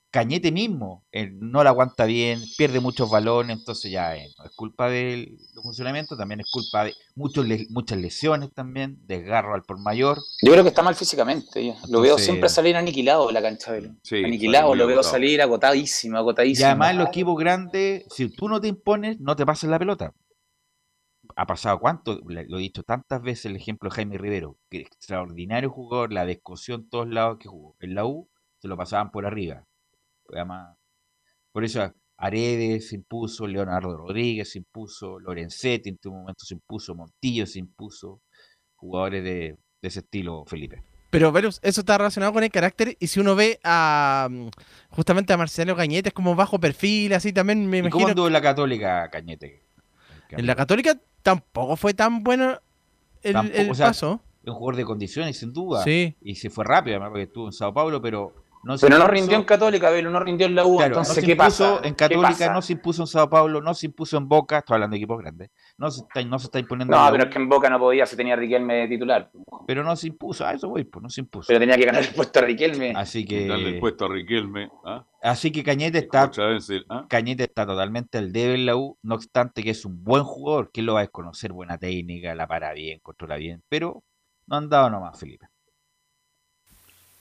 Cañete mismo eh, no la aguanta bien, pierde muchos balones, entonces ya eh, no es culpa del funcionamiento, también es culpa de muchos muchas lesiones también, desgarro al por mayor. Yo creo que está mal físicamente, lo veo siempre salir aniquilado de la cancha, aniquilado, lo veo salir agotadísimo, agotadísimo. Y además en los equipos grandes, si tú no te impones, no te pasas la pelota ha pasado cuánto, lo he dicho tantas veces el ejemplo de Jaime Rivero, que extraordinario jugador, la descosió en todos lados que jugó. En la U se lo pasaban por arriba. por eso Aredes se impuso, Leonardo Rodríguez se impuso, Lorenzetti en tu momento se impuso, Montillo se impuso, jugadores de, ese estilo, Felipe. Pero, Velus, eso está relacionado con el carácter. Y si uno ve a justamente a Marcelo Cañete, es como bajo perfil, así también me imagino. ¿Cómo en la Católica Cañete? En la Católica tampoco fue tan bueno el, paso. un jugador de condiciones, sin duda. Sí. Y se fue rápido, porque estuvo en Sao Paulo, pero no pero no rindió en Católica, Belo, no rindió en la U. entonces, ¿qué pasa? En Católica no se impuso en Sao Paulo, no se impuso en Boca, estoy hablando de equipos grandes. No se está, no se está imponiendo. No, pero es que en Boca no podía, se tenía a Riquelme de titular. Pero no se impuso, a eso voy, pues no se impuso. Pero tenía que ganar el puesto a Riquelme. Así que. Darle el puesto a Riquelme. ¿ah? Así que Cañete está. ¿ah? Cañete está totalmente al debe en la U, no obstante que es un buen jugador, que lo va a desconocer, buena técnica, la para bien, controla bien, pero no han dado nomás, Felipe.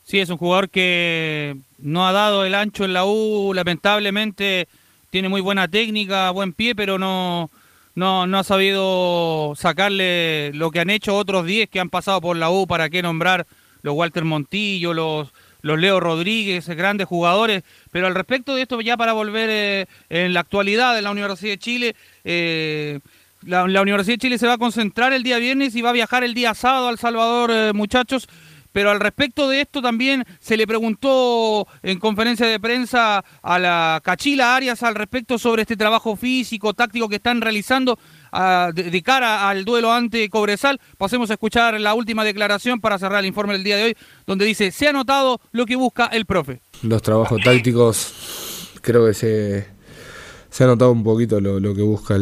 Sí, es un jugador que no ha dado el ancho en la U, lamentablemente tiene muy buena técnica, buen pie, pero no, no, no ha sabido sacarle lo que han hecho otros 10 que han pasado por la U, para qué nombrar los Walter Montillo, los, los Leo Rodríguez, grandes jugadores. Pero al respecto de esto, ya para volver eh, en la actualidad de la Universidad de Chile, eh, la, Universidad de Chile se va a concentrar el día viernes y va a viajar el día sábado al Salvador, eh, muchachos Pero al respecto de esto también se le preguntó en conferencia de prensa a la Cachila Arias al respecto sobre este trabajo físico, táctico que están realizando de, cara al duelo ante Cobresal. Pasemos a escuchar la última declaración para cerrar el informe del día de hoy, donde dice, se ha notado lo que busca el profe. Los trabajos tácticos, creo que se, se ha notado un poquito lo, que busca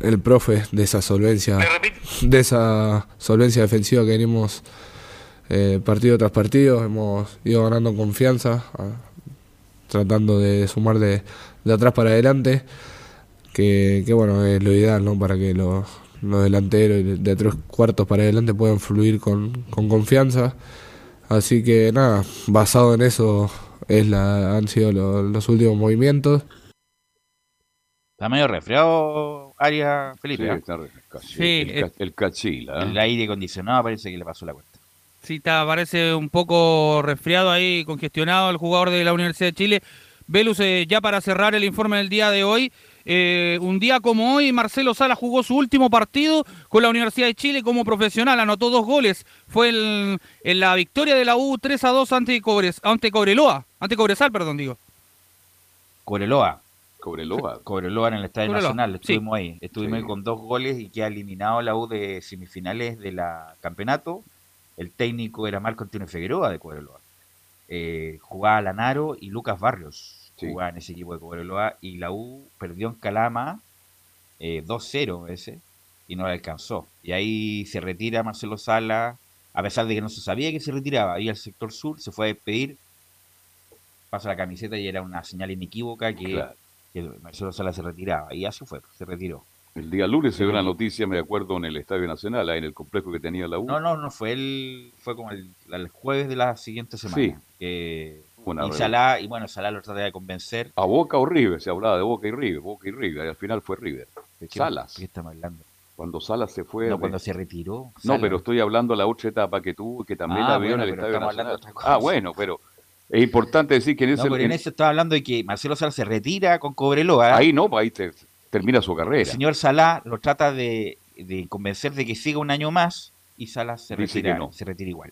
el, profe de esa solvencia, de esa solvencia defensiva que venimos eh, partido tras partido, hemos ido ganando confianza, tratando de sumar de, de atrás para adelante que, bueno, es lo ideal, ¿no? Para que los, los delanteros de tres cuartos para adelante puedan fluir con, confianza. Así que nada, basado en eso es la, han sido los últimos movimientos. Está medio resfriado área Felipe. Sí, ¿eh? el, el, cachila. El aire acondicionado parece que le pasó la cuenta. Sí, está, parece un poco resfriado ahí, congestionado el jugador de la Universidad de Chile. Velus, eh, ya para cerrar el informe del día de hoy, eh, un día como hoy, Marcelo Sala jugó su último partido con la Universidad de Chile como profesional, anotó dos goles. Fue en la victoria de la U 3 a 2 ante, Cobres, ante Cobreloa, ante Cobresal, perdón, digo. Cobreloa. Cobreloa. Cobreloa en el Estadio Nacional, estuvimos ahí. Estuvimos ahí con dos goles y que ha eliminado la U de semifinales del campeonato. El técnico era Marco Antonio Figueroa de Cobreloa. Eh, jugaba Lanaro y Lucas Barrios jugaba en ese equipo de Cobreloa y la U perdió en Calama 2-0 eh, ese y no le alcanzó. Y ahí se retira Marcelo Sala, a pesar de que no se sabía que se retiraba, ahí al sector sur se fue a despedir, pasa la camiseta y era una señal inequívoca que, Marcelo Sala se retiraba. Y así fue, se retiró. El día lunes se dio una noticia, me acuerdo, en el Estadio Nacional, ahí en el complejo que tenía la U. No, no, no, fue el, fue como el, jueves de la siguiente semana. Sí y Salah, y bueno, Salah lo trata de convencer. A Boca o River, se hablaba de Boca y River, Boca y River, y al final fue River. Salas. ¿Qué estamos hablando? Cuando Salas se fue. No, cuando se retiró. No, pero estoy hablando de la otra etapa que tuvo, que también la vio en el Estadio Nacional. Ah, bueno, pero es importante decir que en ese. No, pero en ese estaba hablando de que Marcelo Salas se retira con Cobreloa. Ahí no, ahí termina su carrera. El señor Salah lo trata de, convencer de que siga un año más y Salas se retira, se retira igual.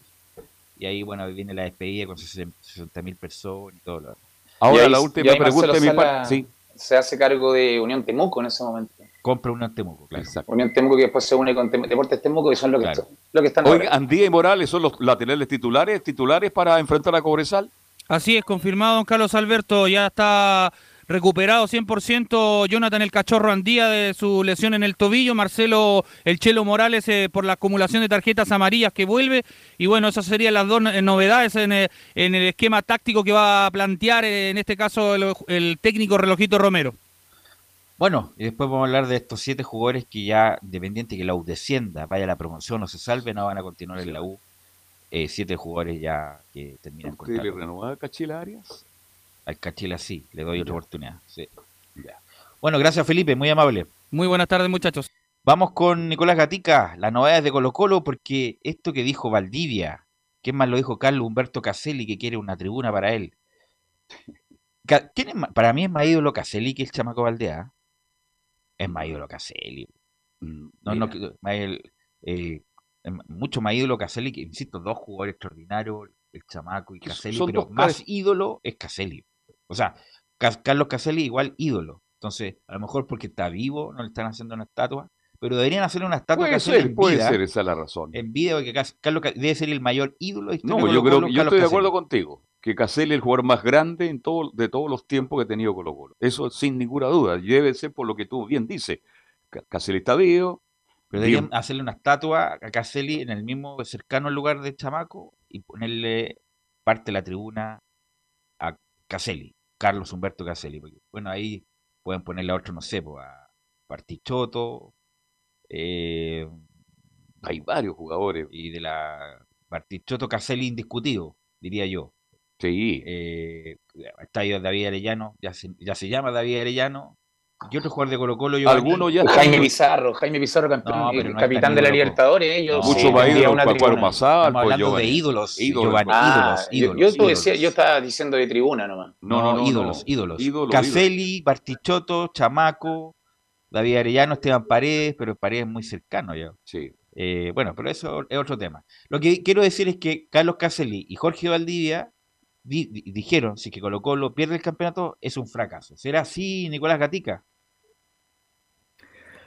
Y ahí, bueno, viene la despedida con 60.000 personas y todo lo Ahora, la última pregunta de mi parte. Sí. Se hace cargo de Unión Temuco en ese momento. Compra Unión Temuco, claro. Unión Temuco que después se une con Deportes Temuco, que son lo que, lo que están Hoy, Andía y Morales son los laterales titulares, titulares para enfrentar a Cobresal. Así es, confirmado, don Carlos Alberto. Ya está recuperado 100% Jonathan el Cachorro Andía de su lesión en el tobillo, Marcelo el Chelo Morales eh, por la acumulación de tarjetas amarillas que vuelve y bueno, esas serían las dos eh, novedades en, eh, en, el esquema táctico que va a plantear en este caso el, técnico Relojito Romero. Bueno, y después vamos a hablar de estos siete jugadores que ya, dependiente que la U descienda, vaya a la promoción o se salve, no van a continuar en la U. siete jugadores ya que terminan con. ¿Usted le renovaba Cachila Arias? Al Cachila sí, le doy otra oportunidad. Bueno, gracias Felipe, muy amable. Muy buenas tardes muchachos. Vamos con Nicolás Gatica, las novedades de Colo Colo, porque esto que dijo Valdivia, ¿quién más lo dijo Carlos Humberto Caselli, que quiere una tribuna para él? Para mí es más ídolo Caselli que el chamaco Valdea. Es más ídolo Caselli. Mm, no, no, mucho más ídolo Caselli que, insisto, dos jugadores extraordinarios, el chamaco y Caselli, pero más ídolo es Caselli. O sea, Carlos Caselli igual ídolo. Entonces, a lo mejor porque está vivo, no le están haciendo una estatua, pero deberían hacerle una estatua puede ser, en puede ser, esa es la razón. En vida, porque Carlos debe ser el mayor ídolo No, yo creo yo estoy de acuerdo contigo, que Caselli es el jugador más grande en todo, de todos los tiempos que ha tenido Colo Colo. Eso sin ninguna duda, debe ser por lo que tú bien dices. Caselli está vivo. Pero deberían hacerle una estatua a Caselli en el mismo cercano lugar de Chamaco y ponerle parte de la tribuna a Caselli. Carlos Humberto Caselli. bueno, ahí pueden ponerle a otro, no sé, a Partichoto. Eh, Hay varios jugadores. Y de la Partichoto Caselli indiscutido, diría yo. Sí. Eh, estadio David Arellano, ya se, ya se llama David Arellano, ¿Qué otro jugador de Colo Colo? Yo Algunos ya. Jaime Pizarro, Jaime Pizarro, campeón, capitán de la Libertadores. Ellos, Mucho más ídolos, Estamos hablando de ídolos. Ídolos. Ah, ídolos, ídolos, yo, yo, estaba diciendo de tribuna nomás. No, no, no, ídolos, ídolos. ídolos. Caselli, Bartichotto, Chamaco, David Arellano, Esteban Paredes, pero Paredes muy cercano ya. Sí. Eh, bueno, pero eso es otro tema. Lo que quiero decir es que Carlos Caselli y Jorge Valdivia dijeron, si que Colo Colo pierde el campeonato, es un fracaso. ¿Será así, Nicolás Gatica?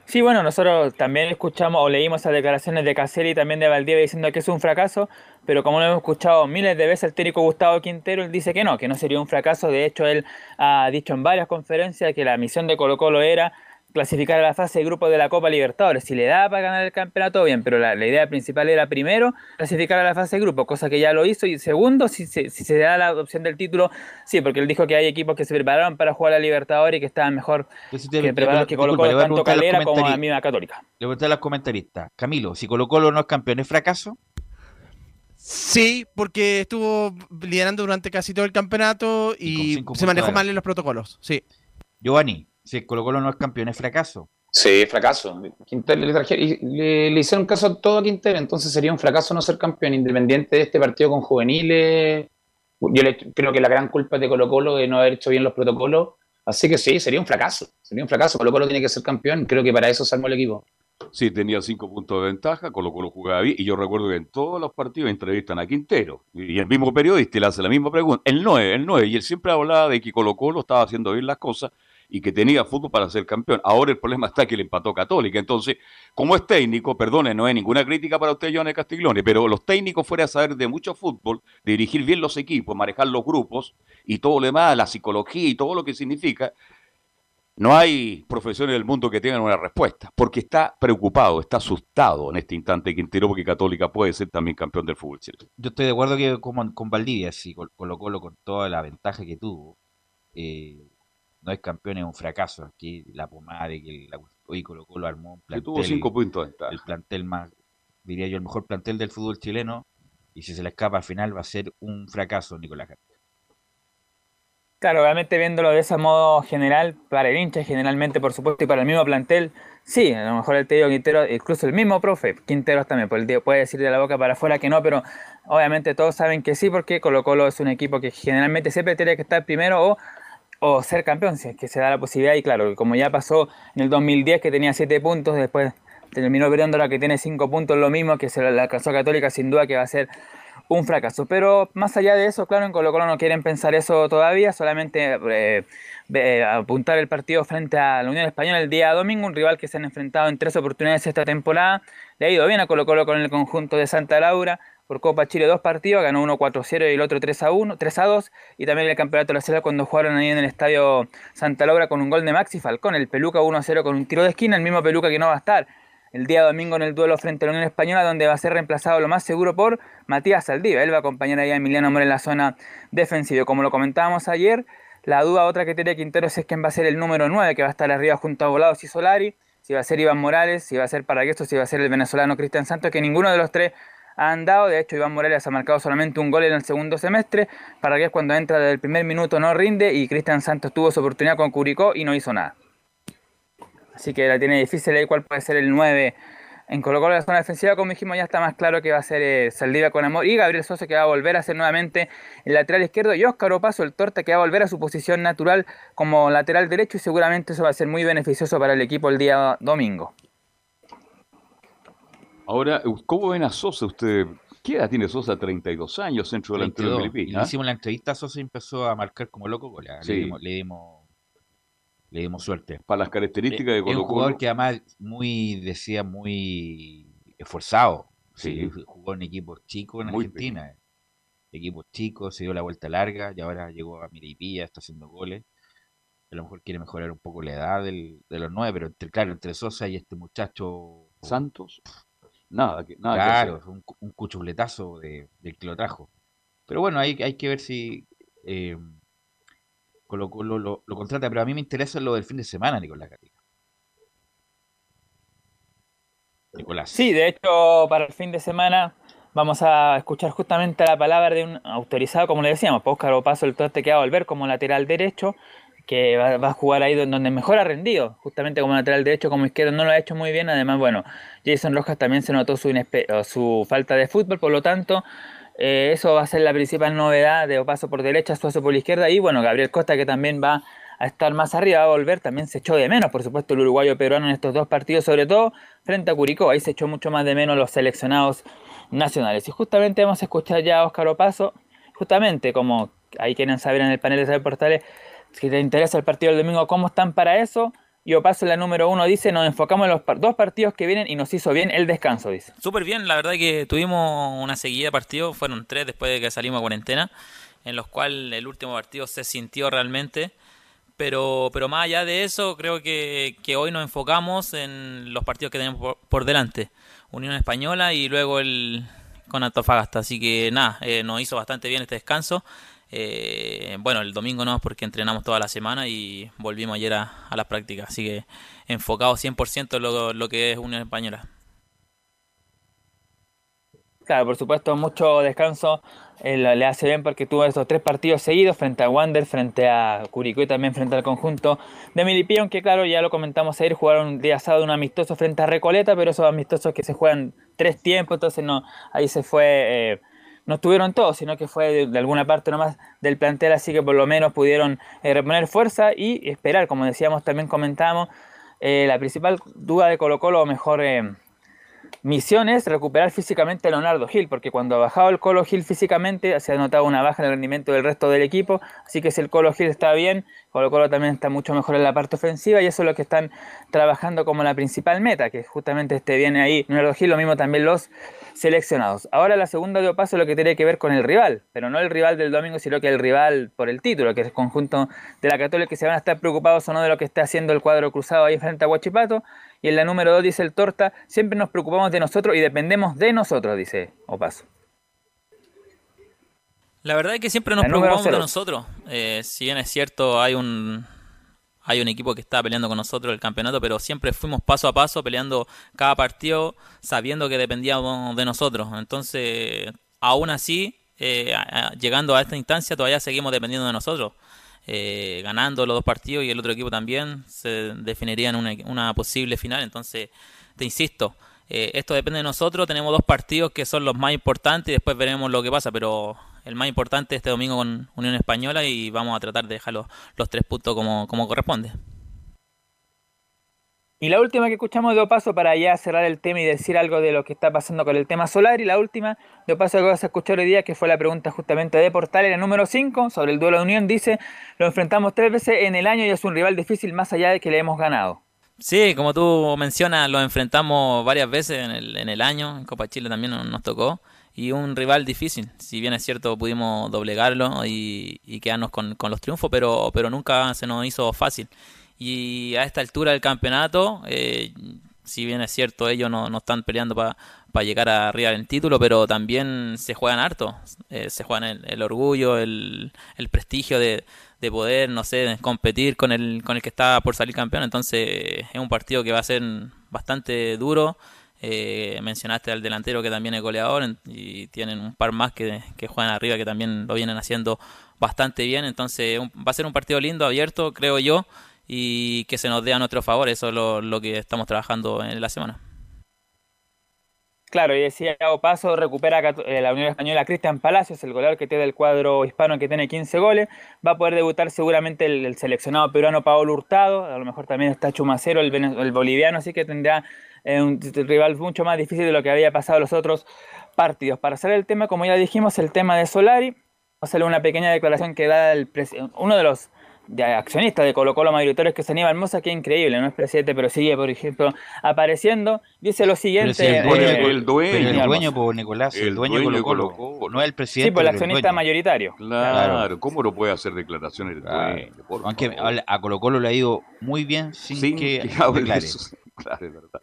Sí, bueno, nosotros también escuchamos o leímos esas declaraciones de Caselli y también de Valdivia diciendo que es un fracaso, pero como lo hemos escuchado miles de veces el técnico Gustavo Quintero, dice que no, que no sería un fracaso. De hecho, él ha dicho en varias conferencias que la misión de Colo Colo era clasificar a la fase de grupo de la Copa Libertadores. Si le da para ganar el campeonato, bien, pero la, idea principal era primero clasificar a la fase de grupo, cosa que ya lo hizo, y segundo, si, si, se da la opción del título, sí, porque él dijo que hay equipos que se prepararon para jugar a la Libertadores y que estaban mejor que preparados que Colo Colo, tanto Calera como la misma Católica. Le voy a a los comentaristas. Camilo, si Colo Colo no es campeón, ¿es fracaso? Sí, porque estuvo liderando durante casi todo el campeonato y se manejó mal en los protocolos. Sí. Giovanni, si Colo Colo no es campeón, es fracaso. Sí, fracaso. le, le, hicieron caso a todo a Quintero, entonces sería un fracaso no ser campeón, independiente de este partido con juveniles. Yo creo que la gran culpa es de Colo Colo de no haber hecho bien los protocolos. Así que sí, sería un fracaso. Sería un fracaso. Colo Colo tiene que ser campeón. Creo que para eso se armó el equipo. Sí, tenía cinco puntos de ventaja, Colo Colo jugaba bien. Y yo recuerdo que en todos los partidos entrevistan a Quintero. Y el mismo periodista le hace la misma pregunta. El 9, el 9. Y él siempre hablaba de que Colo Colo estaba haciendo bien las cosas y que tenía fútbol para ser campeón. Ahora el problema está que le empató Católica. Entonces, como es técnico, perdone, no es ninguna crítica para usted, Johnny Castiglione, pero los técnicos fuera a saber de mucho fútbol, dirigir bien los equipos, manejar los grupos y todo lo demás, la psicología y todo lo que significa, no hay profesiones del mundo que tengan una respuesta, porque está preocupado, está asustado en este instante Quintero, porque Católica puede ser también campeón del fútbol chileno. Yo estoy de acuerdo que como con Valdivia, si Colo Colo con toda la ventaja que tuvo, eh, no es campeón, es un fracaso. Aquí la pomade, que la, hoy Colo Colo armó un plantel. tuvo cinco puntos. El plantel más, diría yo, el mejor plantel del fútbol chileno. Y si se le escapa al final va a ser un fracaso, Nicolás Claro, obviamente viéndolo de ese modo general, para el hincha generalmente, por supuesto, y para el mismo plantel, sí, a lo mejor el te Quintero, incluso el mismo profe, Quintero también, el puede decir de la boca para afuera que no, pero obviamente todos saben que sí, porque Colo Colo es un equipo que generalmente siempre tiene que estar primero o o ser campeón, si es que se da la posibilidad. Y claro, como ya pasó en el 2010 que tenía 7 puntos, después terminó perdiendo la que tiene 5 puntos, lo mismo que se la alcanzó Católica, sin duda que va a ser un fracaso. Pero más allá de eso, claro, en Colo Colo no quieren pensar eso todavía, solamente eh, eh, apuntar el partido frente a la Unión Española el día domingo, un rival que se han enfrentado en tres oportunidades esta temporada. Le ha ido bien a Colo Colo con el conjunto de Santa Laura por Copa Chile dos partidos, ganó uno 4-0 y el otro 3-1, 3-2, y también el Campeonato Ciudad cuando jugaron ahí en el Estadio Santa Laura con un gol de Maxi Falcón, el Peluca 1-0 con un tiro de esquina, el mismo Peluca que no va a estar el día domingo en el duelo frente a la Unión Española, donde va a ser reemplazado lo más seguro por Matías Saldiva. Él va a acompañar ahí a Emiliano Mora en la zona defensiva. Como lo comentábamos ayer, la duda otra que tiene Quintero es quién va a ser el número 9, que va a estar arriba junto a Volados y Solari, si va a ser Iván Morales, si va a ser Paraguesto, si va a ser el venezolano Cristian Santos, que ninguno de los tres han dado. De hecho, Iván Morales ha marcado solamente un gol en el segundo semestre. Para que cuando entra desde el primer minuto no rinde y Cristian Santos tuvo su oportunidad con Curicó y no hizo nada. Así que la tiene difícil ahí cuál puede ser el 9 en Colo Colo la zona defensiva, como dijimos, ya está más claro que va a ser eh, Saldivia con Amor y Gabriel Sosa que va a volver a ser nuevamente el lateral izquierdo y Óscar Opaso, el torta, que va a volver a su posición natural como lateral derecho y seguramente eso va a ser muy beneficioso para el equipo el día domingo. Ahora, ¿cómo ven a Sosa usted? ¿Qué edad tiene Sosa? 32 años, centro delantero de Le hicimos la entrevista, Sosa empezó a marcar como loco goles. Le, dimos, le, dimos, suerte. Para las características de Colo un jugador que además muy, decía, muy esforzado. Sí. Jugó en equipos chicos en Argentina. Equipos chicos, se dio la vuelta larga y ahora llegó a Miripilla, está haciendo goles. A lo mejor quiere mejorar un poco la edad de los nueve, pero entre, claro, entre Sosa y este muchacho Santos nada, que, nada claro, un, un cuchuletazo de, del que lo trajo. Pero bueno, hay, hay que ver si eh, lo, lo, contrata. Pero a mí me interesa lo del fin de semana, Nicolás Gatica. Nicolás. Sí, de hecho, para el fin de semana vamos a escuchar justamente la palabra de un autorizado, como le decíamos, Oscar Paso el Torte que va a volver como lateral derecho que va, a jugar ahí donde mejor ha rendido, justamente como lateral derecho, como izquierdo, no lo ha hecho muy bien. Además, bueno, Jason Rojas también se notó su, falta de fútbol, por lo tanto, eh, eso va a ser la principal novedad de Opaso por derecha, Suazo por izquierda. Y bueno, Gabriel Costa que también va a estar más arriba, va a volver, también se echó de menos, por supuesto, el uruguayo peruano en estos dos partidos, sobre todo frente a Curicó, ahí se echó mucho más de menos los seleccionados nacionales. Y justamente vamos a escuchar ya a Óscar Opaso, justamente como ahí quieren saber en el panel de portales, si te interesa el partido del domingo, cómo están para eso. Y Opaso, la número uno, dice, nos enfocamos en los dos partidos que vienen y nos hizo bien el descanso, dice. Súper bien, la verdad que tuvimos una seguida de partidos, fueron tres después de que salimos a cuarentena, en los cuales el último partido se sintió realmente. Pero, pero más allá de eso, creo que, que hoy nos enfocamos en los partidos que tenemos por, delante. Unión Española y luego el con Antofagasta. Así que nada, eh, nos hizo bastante bien este descanso. Eh, bueno, el domingo no, porque entrenamos toda la semana y volvimos ayer a, las prácticas. Así que enfocado 100% en lo, lo que es Unión Española. Claro, por supuesto, mucho descanso eh, le hace bien porque tuvo estos tres partidos seguidos frente a Wander, frente a Curicó y también frente al conjunto de Milipí, aunque claro, ya lo comentamos ayer, jugaron un día sábado un amistoso frente a Recoleta, pero esos amistosos que se juegan tres tiempos, entonces no, ahí se fue, eh, no estuvieron todos, sino que fue de, alguna parte nomás del plantel, así que por lo menos pudieron eh, reponer fuerza y esperar, como decíamos, también comentamos, la principal duda de Colo Colo, o mejor misión es recuperar físicamente a Leonardo Gil, porque cuando ha bajado el Colo Gil físicamente se ha notado una baja en el rendimiento del resto del equipo, así que si el Colo Gil está bien, Colo Colo también está mucho mejor en la parte ofensiva y eso es lo que están trabajando como la principal meta, que justamente esté bien ahí Leonardo Gil, lo mismo también los seleccionados. Ahora la segunda de paso lo que tiene que ver con el rival, pero no el rival del domingo, sino que el rival por el título, que es el conjunto de la Católica, que se van a estar preocupados o no de lo que está haciendo el cuadro cruzado ahí frente a Huachipato. Y en la número 2 dice el Torta, siempre nos preocupamos de nosotros y dependemos de nosotros, dice Opaso. La verdad es que siempre nos preocupamos de nosotros. Eh, si bien es cierto, hay un, hay un equipo que está peleando con nosotros el campeonato, pero siempre fuimos paso a paso peleando cada partido sabiendo que dependíamos de nosotros. Entonces, aún así, eh, llegando a esta instancia, todavía seguimos dependiendo de nosotros. Eh, ganando los dos partidos y el otro equipo también se definiría en una, posible final. Entonces, te insisto, eh, esto depende de nosotros. Tenemos dos partidos que son los más importantes y después veremos lo que pasa, pero el más importante este domingo con Unión Española y vamos a tratar de dejar los, tres puntos como, como corresponde. Y la última que escuchamos de Opaso para ya cerrar el tema y decir algo de lo que está pasando con el tema solar. Y la última de Opaso que vas a escuchar hoy día, que fue la pregunta justamente de Portal, era número 5, sobre el duelo de Unión, dice, lo enfrentamos tres veces en el año y es un rival difícil más allá de que le hemos ganado. Sí, como tú mencionas, lo enfrentamos varias veces en el, en el año, en Copa Chile también nos tocó y un rival difícil. Si bien es cierto, pudimos doblegarlo y, quedarnos con, los triunfos, pero, pero nunca se nos hizo fácil. Y a esta altura del campeonato, eh, si bien es cierto, ellos no, no están peleando para llegar arriba del título, pero también se juegan harto. Eh, se juegan el, orgullo, el, el prestigio de, de, poder, no sé, competir con el, con el que está por salir campeón. Entonces es un partido que va a ser bastante duro eh, mencionaste al delantero que también es goleador y tienen un par más que, juegan arriba que también lo vienen haciendo bastante bien. Entonces va a ser un partido lindo, abierto, creo yo, y que se nos dé a nuestro favor. Eso es lo, que estamos trabajando en la semana. Claro, y decía Paso, recupera eh, la Unión Española Cristian Palacios, el goleador que tiene el cuadro hispano que tiene 15 goles. Va a poder debutar seguramente el, seleccionado peruano Paolo Hurtado, a lo mejor también está Chumacero, el, el boliviano, así que tendrá un rival mucho más difícil de lo que había pasado los otros partidos. Para hacer el tema, como ya dijimos, el tema de Solari, vamos a hacerle una pequeña declaración que da el uno de los accionistas de Colo Colo mayoritarios que es Aníbal Mosa, que increíble, no es presidente, pero sigue, por ejemplo, apareciendo. Dice lo siguiente. el dueño, eh, el dueño, por Nicolás, el, dueño, de Colo Colo, no es el presidente. Sí, por el accionista mayoritario. Claro, ¿cómo no puede hacer declaraciones Aunque a Colo Colo le ha ido muy bien sin, que, Claro, es verdad.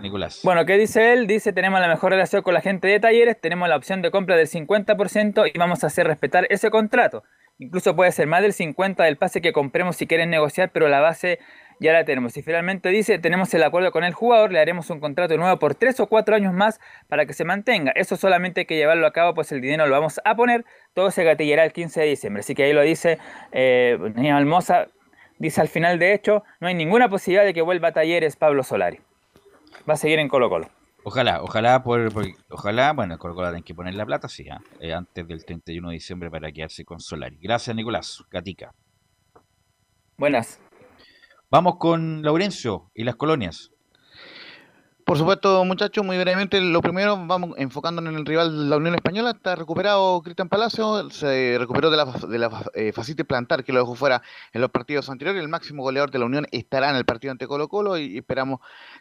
Nicolás. Bueno, ¿qué dice él? Dice, tenemos la mejor relación con la gente de talleres, tenemos la opción de compra del 50% y vamos a hacer respetar ese contrato. Incluso puede ser más del 50% del pase que compremos si quieren negociar, pero la base ya la tenemos. Y finalmente dice, tenemos el acuerdo con el jugador, le haremos un contrato nuevo por 3 o 4 años más para que se mantenga. Eso solamente hay que llevarlo a cabo, pues el dinero lo vamos a poner, todo se gatillará el 15 de diciembre. Así que ahí lo dice eh, Almoza, dice al final de hecho, no hay ninguna posibilidad de que vuelva a talleres Pablo Solari va a seguir en Colo Colo. Ojalá, ojalá, por, ojalá, bueno, Colo Colo tiene que poner la plata, sí, ¿ah? eh, antes del 31 de diciembre para quedarse con Solari. Gracias, Nicolás. Gatica. Buenas. Vamos con Laurencio y las colonias. Por supuesto, muchachos, muy brevemente, lo primero, vamos enfocándonos en el rival de la Unión Española. Está recuperado Cristian Palacio, se recuperó de la, de la eh, plantar que lo dejó fuera en los partidos anteriores. El máximo goleador de la Unión estará en el partido ante Colo Colo y, esperamos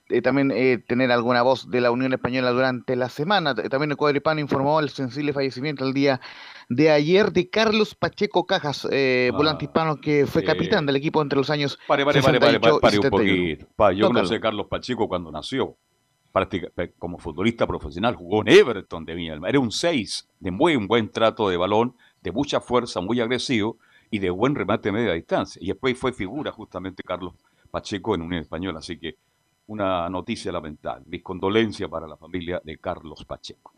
eh, también eh, tener alguna voz de la Unión Española durante la semana. También el Cuadripano informó el sensible fallecimiento el día de ayer de Carlos Pacheco Cajas, eh, ah, volante hispano que fue capitán del equipo entre los años. Pare, pare, pare, pare, pare, un poquito. yo conocí a Carlos Pacheco cuando nació como futbolista profesional, jugó en Everton de Viña Era un 6 de muy buen trato de balón, de mucha fuerza, muy agresivo y de buen remate de media distancia. Y después fue figura justamente Carlos Pacheco en Unión Española. Así que una noticia lamentable. Mis condolencias para la familia de Carlos Pacheco.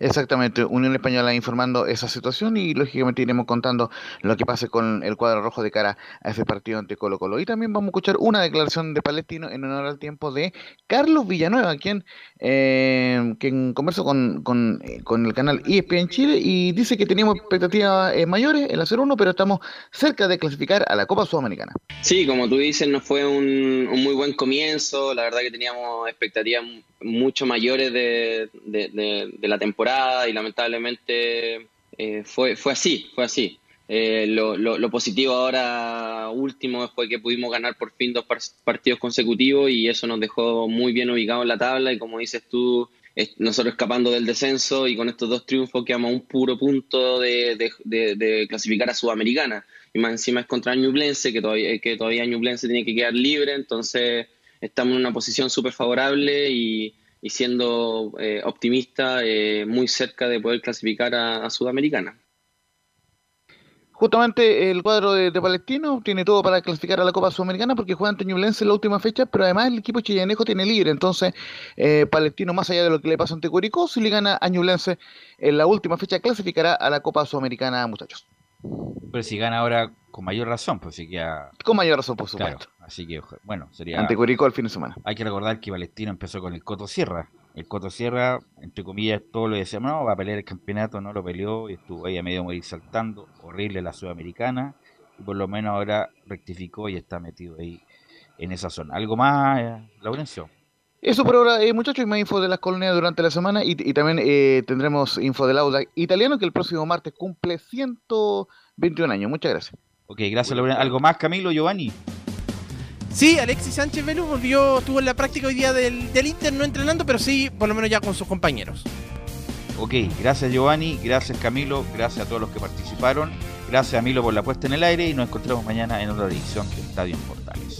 Exactamente, Unión Española informando esa situación y lógicamente iremos contando lo que pase con el cuadro rojo de cara a ese partido ante Colo Colo. Y también vamos a escuchar una declaración de Palestino en honor al tiempo de Carlos Villanueva, quien, eh, conversó con, con, eh, con, el canal ESPN Chile y dice que teníamos expectativas eh, mayores en la 0-1, pero estamos cerca de clasificar a la Copa Sudamericana. Sí, como tú dices, no fue un muy buen comienzo, la verdad que teníamos expectativas mucho mayores de, de, la temporada y lamentablemente eh, fue, fue así, fue así. Eh, lo, lo, positivo ahora último fue que pudimos ganar por fin dos partidos consecutivos y eso nos dejó muy bien ubicados en la tabla y como dices tú, nosotros escapando del descenso y con estos dos triunfos quedamos a un puro punto de, de, clasificar a Sudamericana. Y más encima es contra Ñublense, que todavía, que todavía Ñublense tiene que quedar libre, entonces estamos en una posición súper favorable y, siendo eh, optimista, eh, muy cerca de poder clasificar a, Sudamericana. Justamente el cuadro de, Palestino tiene todo para clasificar a la Copa Sudamericana porque juega ante Ñublense en la última fecha, pero además el equipo chillanejo tiene libre. Entonces, eh, Palestino, más allá de lo que le pasa ante Curicó, si le gana a Ñublense en la última fecha, clasificará a la Copa Sudamericana, muchachos. Pero si gana ahora con mayor razón, pues sí que Con mayor razón, por supuesto. así que, bueno, sería... Ante Curicó el fin de semana. Hay que recordar que Palestino empezó con el Coto Sierra. El Coto Sierra, entre comillas, todo lo decía, no, va a pelear el campeonato, no lo peleó y estuvo ahí a medio morir saltando. Horrible la Sudamericana. Y por lo menos ahora rectificó y está metido ahí en esa zona. ¿Algo más, eh, Laurencio? Eso por ahora, eh, muchachos, y más info de las colonias durante la semana y, también eh, tendremos info del Auda italiano que el próximo martes cumple 121 años. Muchas gracias. Ok, gracias, ¿Algo más, Camilo, Giovanni? Sí, Alexis Sánchez Velu volvió, estuvo en la práctica hoy día del, del Inter, no entrenando, pero sí, por lo menos ya con sus compañeros. Ok, gracias Giovanni, gracias Camilo, gracias a todos los que participaron, gracias a Milo por la puesta en el aire y nos encontramos mañana en otra edición de Estadio en Portales.